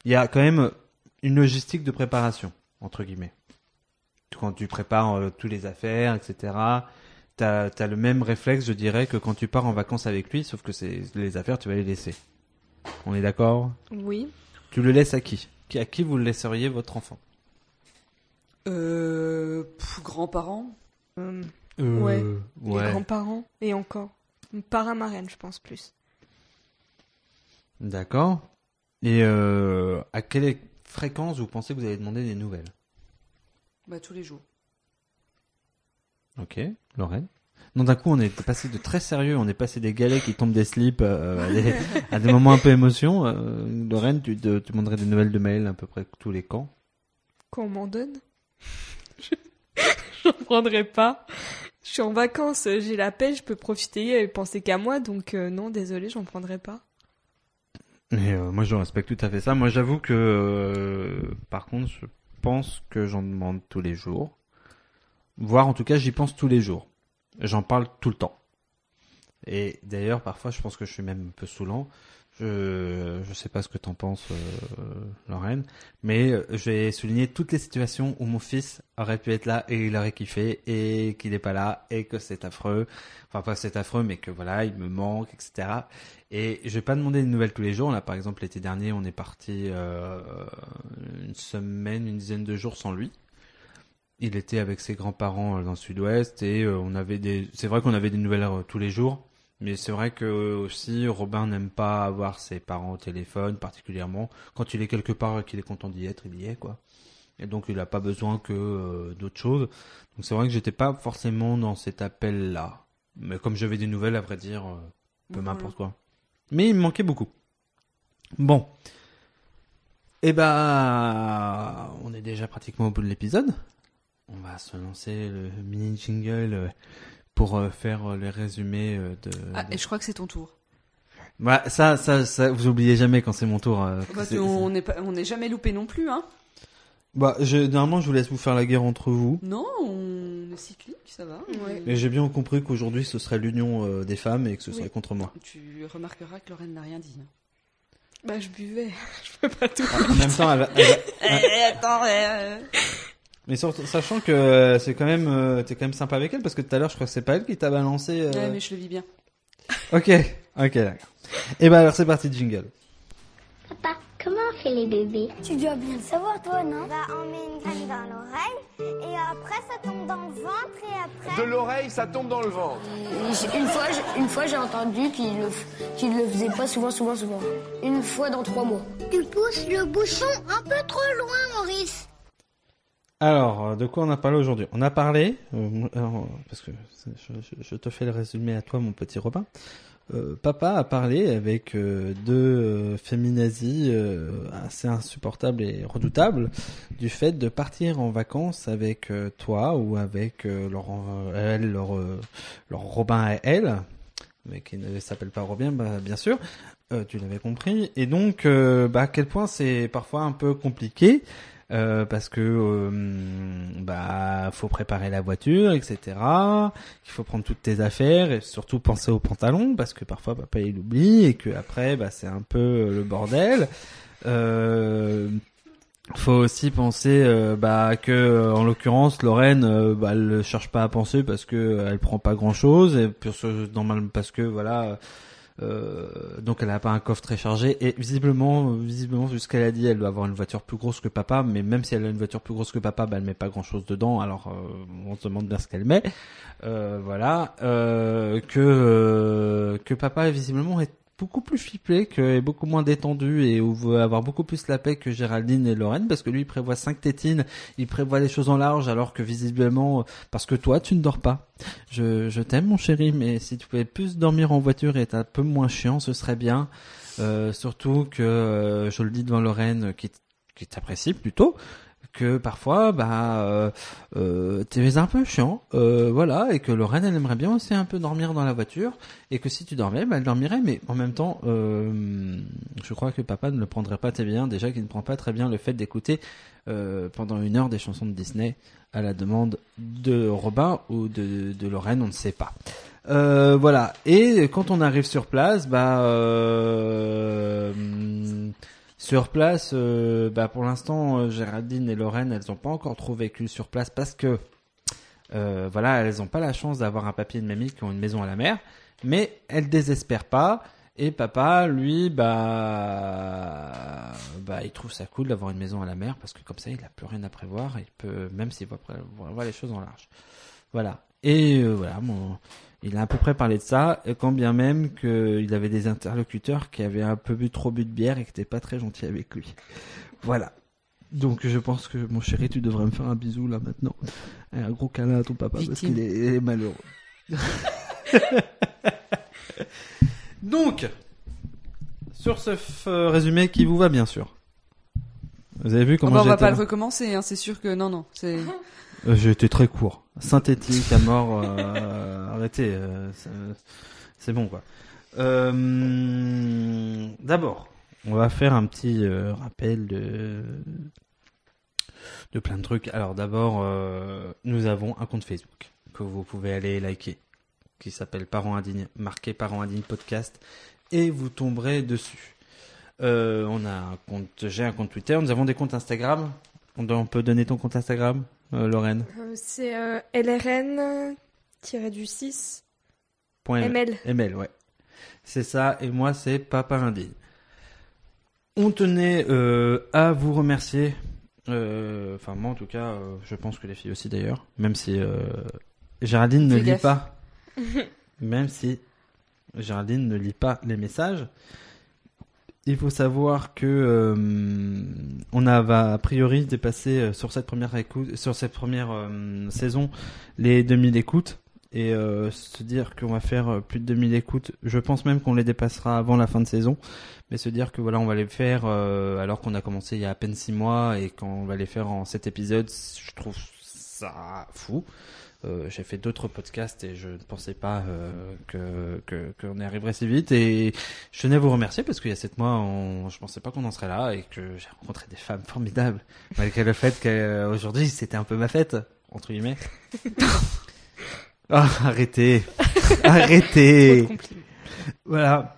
il y a quand même une logistique de préparation, entre guillemets. Quand tu prépares euh, tous les affaires, etc., t'as as le même réflexe, je dirais, que quand tu pars en vacances avec lui, sauf que c'est les affaires, tu vas les laisser. On est d'accord? Oui. Tu le laisses à qui? Qui- À qui vous le laisseriez, votre enfant? Euh, grands-parents. Euh, Euh, Ouais. Grands-parents. Et encore. Parrain marraine, je pense plus. D'accord. Et euh, à quelle fréquence vous pensez que vous allez demander des nouvelles? Bah, tous les jours. Ok, Lorraine? Non, d'un coup, on est passé de très sérieux, on est passé des galets qui tombent des slips euh, à, des, à des moments un peu émotion. Euh, Lorraine, tu, te- tu demanderais des nouvelles de Maël à peu près tous les camps? Qu'on m'en donne? J'en prendrai pas. Je suis en vacances, euh, j'ai la paix, je peux profiter et penser qu'à moi, donc euh, non, désolé, j'en prendrai pas. Mais euh, moi, je respecte tout à fait ça. Moi, j'avoue que, euh, par contre, je pense que j'en demande tous les jours. Voire, en tout cas, j'y pense tous les jours. J'en parle tout le temps. Et d'ailleurs, parfois, je pense que je suis même un peu saoulant. Je je sais pas ce que t'en penses, euh, Lorraine, mais euh, j'ai souligné toutes les situations où mon fils aurait pu être là et il aurait kiffé et qu'il n'est pas là et que c'est affreux. Enfin, pas c'est affreux, mais que voilà, il me manque, etc. Et je vais pas demander des nouvelles tous les jours. Là, par exemple, l'été dernier, on est parti euh, une semaine, une dizaine de jours sans lui. Il était avec ses grands-parents euh, dans le sud-ouest et euh, on avait des. C'est vrai qu'on avait des nouvelles euh, tous les jours, mais c'est vrai que aussi Robin n'aime pas avoir ses parents au téléphone, particulièrement quand il est quelque part et qu'il est content d'y être, il y est quoi. Et donc il n'a pas besoin que euh, d'autres choses. Donc c'est vrai que j'étais pas forcément dans cet appel-là, mais comme j'avais des nouvelles, à vrai dire, euh, peu Voilà. m'importe quoi. Mais il me manquait beaucoup. Bon. Eh ben, on est déjà pratiquement au bout de l'épisode. On va se lancer le mini jingle euh, pour euh, faire euh, le résumé de. Ah, de- et je crois que c'est ton tour. Bah, ça, ça, ça, vous oubliez jamais quand c'est mon tour. que Bah, on n'est pas, on n'est jamais loupé non plus, hein. Bah, je, normalement, je vous laisse vous faire la guerre entre vous. Non, on est cyclique, ça va. Ouais. Mais j'ai bien compris qu'aujourd'hui, ce serait l'union euh, des femmes et que ce Oui. serait contre moi. Tu remarqueras que Lorraine n'a rien dit. hein. Bah, je buvais. je peux pas tout. En même temps, elle va- elle va- Eh, attends, euh, mais surtout- sachant que c'est quand même, euh, t'es quand même sympa avec elle parce que tout à l'heure, je crois que c'est pas elle qui t'a balancé. euh, Ouais, mais je le vis bien. Ok, ok, d'accord. Et bah alors c'est parti, jingle. Papa, comment on fait les bébés? Tu dois bien le savoir, toi, non? Bah, on met une graine dans l'oreille et après ça tombe dans le ventre et après. De l'oreille, ça tombe dans le ventre. Une fois, j'ai- une fois, j'ai entendu qu'il le, qu'il le faisait pas souvent, souvent, souvent. Une fois dans trois mois. Tu pousses le bouchon un peu trop loin, Maurice. Alors, euh, de quoi on a parlé aujourd'hui? On a parlé, euh, alors, parce que je, te fais le résumé à toi, mon petit Robin. Euh, papa a parlé avec euh, deux euh, féminazis euh, assez insupportables et redoutables du fait de partir en vacances avec euh, toi ou avec euh, leur, euh, euh, Robin et elle, mais qui ne s'appelle pas Robin, bah, bien sûr. Euh, tu l'avais compris. Et donc, euh, bah, à quel point c'est parfois un peu compliqué euh, parce que euh, bah faut préparer la voiture, etc. Il faut prendre toutes tes affaires et surtout penser aux pantalons parce que parfois papa il oublie et que après bah c'est un peu euh, le bordel. Euh, faut aussi penser euh, bah que euh, en l'occurrence Lorraine euh, bah, elle cherche pas à penser parce que elle prend pas grand chose et puis ce- normal parce que voilà euh, donc elle a pas un coffre très chargé et visiblement visiblement vu ce qu'elle a dit elle doit avoir une voiture plus grosse que papa mais même si elle a une voiture plus grosse que papa bah, elle met pas grand chose dedans alors euh, on se demande bien ce qu'elle met. Euh, voilà euh, que que papa visiblement est beaucoup plus flippé, que est beaucoup moins détendu et où veut avoir beaucoup plus la paix que Géraldine et Lorraine parce que lui il prévoit cinq tétines, il prévoit les choses en large alors que visiblement parce que toi tu ne dors pas. Je, t'aime mon chéri mais si tu pouvais plus dormir en voiture et être un peu moins chiant ce serait bien. Euh, surtout que euh, je le dis devant Lorraine qui t'apprécie plutôt que parfois bah euh, euh, t'es un peu chiant euh, voilà et que Lorraine elle aimerait bien aussi un peu dormir dans la voiture et que si tu dormais bah, elle dormirait mais en même temps euh, je crois que papa ne le prendrait pas très bien déjà qu'il ne prend pas très bien le fait d'écouter euh, pendant une heure des chansons de Disney à la demande de Robin ou de, de Lorraine on ne sait pas. Euh, voilà et quand on arrive sur place bah euh, sur place, euh, bah pour l'instant, euh, Géraldine et Lorraine, elles n'ont pas encore trop vécu sur place parce que, euh, voilà, elles n'ont pas la chance d'avoir un papier de mamie qui ont une maison à la mer, mais elles désespèrent pas. Et papa, lui, bah, bah, il trouve ça cool d'avoir une maison à la mer parce que comme ça, il a plus rien à prévoir. Il peut, même s'il voit, les choses en large. Voilà. Et voilà, mon, il a à peu près parlé de ça, et quand bien même qu'il avait des interlocuteurs qui avaient un peu bu trop bu de bière et qui n'étaient pas très gentils avec lui. Voilà. Donc je pense que mon chéri, tu devrais me faire un bisou là maintenant. Et un gros câlin à ton papa parce qu'il est, malheureux. Donc, sur ce f- résumé qui vous va bien sûr. Vous avez vu Oh, comment bah, on va pas là? le recommencer, hein, c'est sûr que non, non. C'est... Euh, J'ai été très court, synthétique à mort. euh, arrêtez, euh, c'est- c'est bon quoi. D'abord, on va faire un petit rappel de de plein de trucs. Alors d'abord, nous avons un compte Facebook que vous pouvez aller liker, qui s'appelle Parents Indignes, marqué Parents Indignes Podcast, et vous tomberez dessus. On a un compte, j'ai un compte Twitter, nous avons des comptes Instagram. On, peut donner ton compte Instagram, Lorraine Euh, c'est euh, LRN-du-6 Point ML. ML, ouais. C'est ça, et moi c'est Papa Indigne. On tenait euh, à vous remercier. euh, Enfin, moi en tout cas, euh, je pense que les filles aussi d'ailleurs. Même si euh, Géraldine ne lit gaffe. pas. même si Géraldine ne lit pas les messages. Il faut savoir que euh, on va, a priori dépassé euh, sur cette première écoute, sur cette première euh, saison les 2000 écoutes et euh, se dire qu'on va faire euh, plus de 2000 écoutes. Je pense même qu'on les dépassera avant la fin de saison, mais se dire que voilà, on va les faire euh, alors qu'on a commencé il y a à peine 6 mois et qu'on va les faire en 7 épisodes, je trouve ça fou. Euh, j'ai fait d'autres podcasts et je ne pensais pas euh, que que- qu'on y arriverait si vite. Et je tenais à vous remercier parce qu'il y a sept mois, on, je pensais pas qu'on en serait là et que j'ai rencontré des femmes formidables, malgré le fait qu'aujourd'hui c'était un peu ma fête entre guillemets. Ah, arrêtez, arrêtez. Voilà.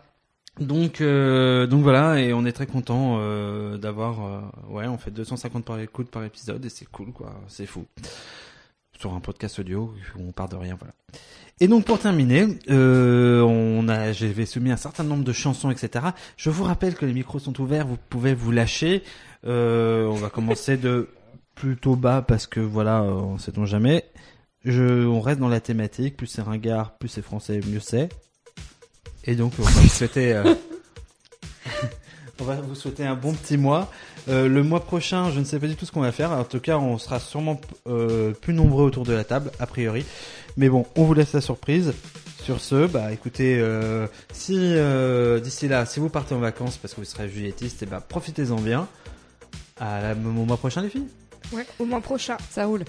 Donc, euh, donc voilà, et on est très content euh, d'avoir, euh, ouais, on fait 250 par écoute par épisode et c'est cool, quoi, c'est fou. Sur un podcast audio où on part de rien, voilà. Et donc pour terminer, euh, on a, j'avais soumis un certain nombre de chansons, etc. Je vous rappelle que les micros sont ouverts, vous pouvez vous lâcher. Euh, on va commencer de plutôt bas parce que voilà, euh, on sait-on jamais. On reste dans la thématique, plus c'est ringard, plus c'est français, mieux c'est. Et donc, on va souhaiter, on va vous souhaiter un bon petit mois. Euh, le mois prochain, je ne sais pas du tout ce qu'on va faire. En tout cas, on sera sûrement euh, plus nombreux autour de la table, a priori. Mais bon, on vous laisse la surprise. Sur ce, bah écoutez, euh, si euh, d'ici là, si vous partez en vacances parce que vous serez juillettiste, et bah profitez-en bien. À la, au mois prochain, les filles. Ouais, au mois prochain. Ça roule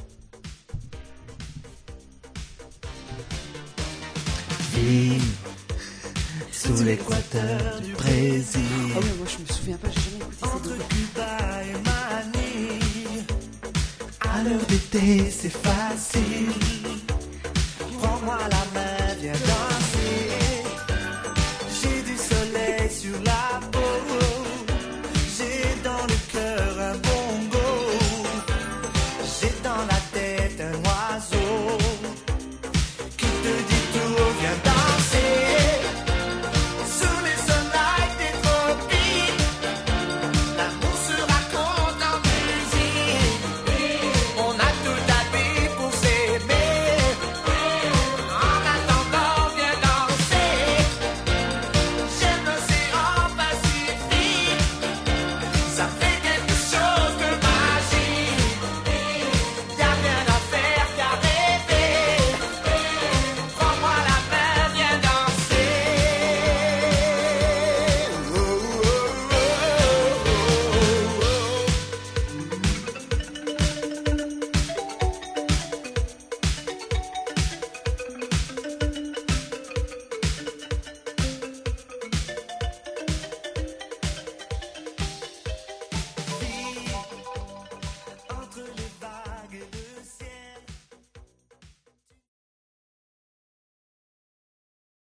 sous l'équateur du Brésil. Ah oh, oui, moi je me souviens pas, j'ai jamais écouté ça. Entre Cuba et Manille, à l'heure d'été, c'est facile. Prends-moi la main, viens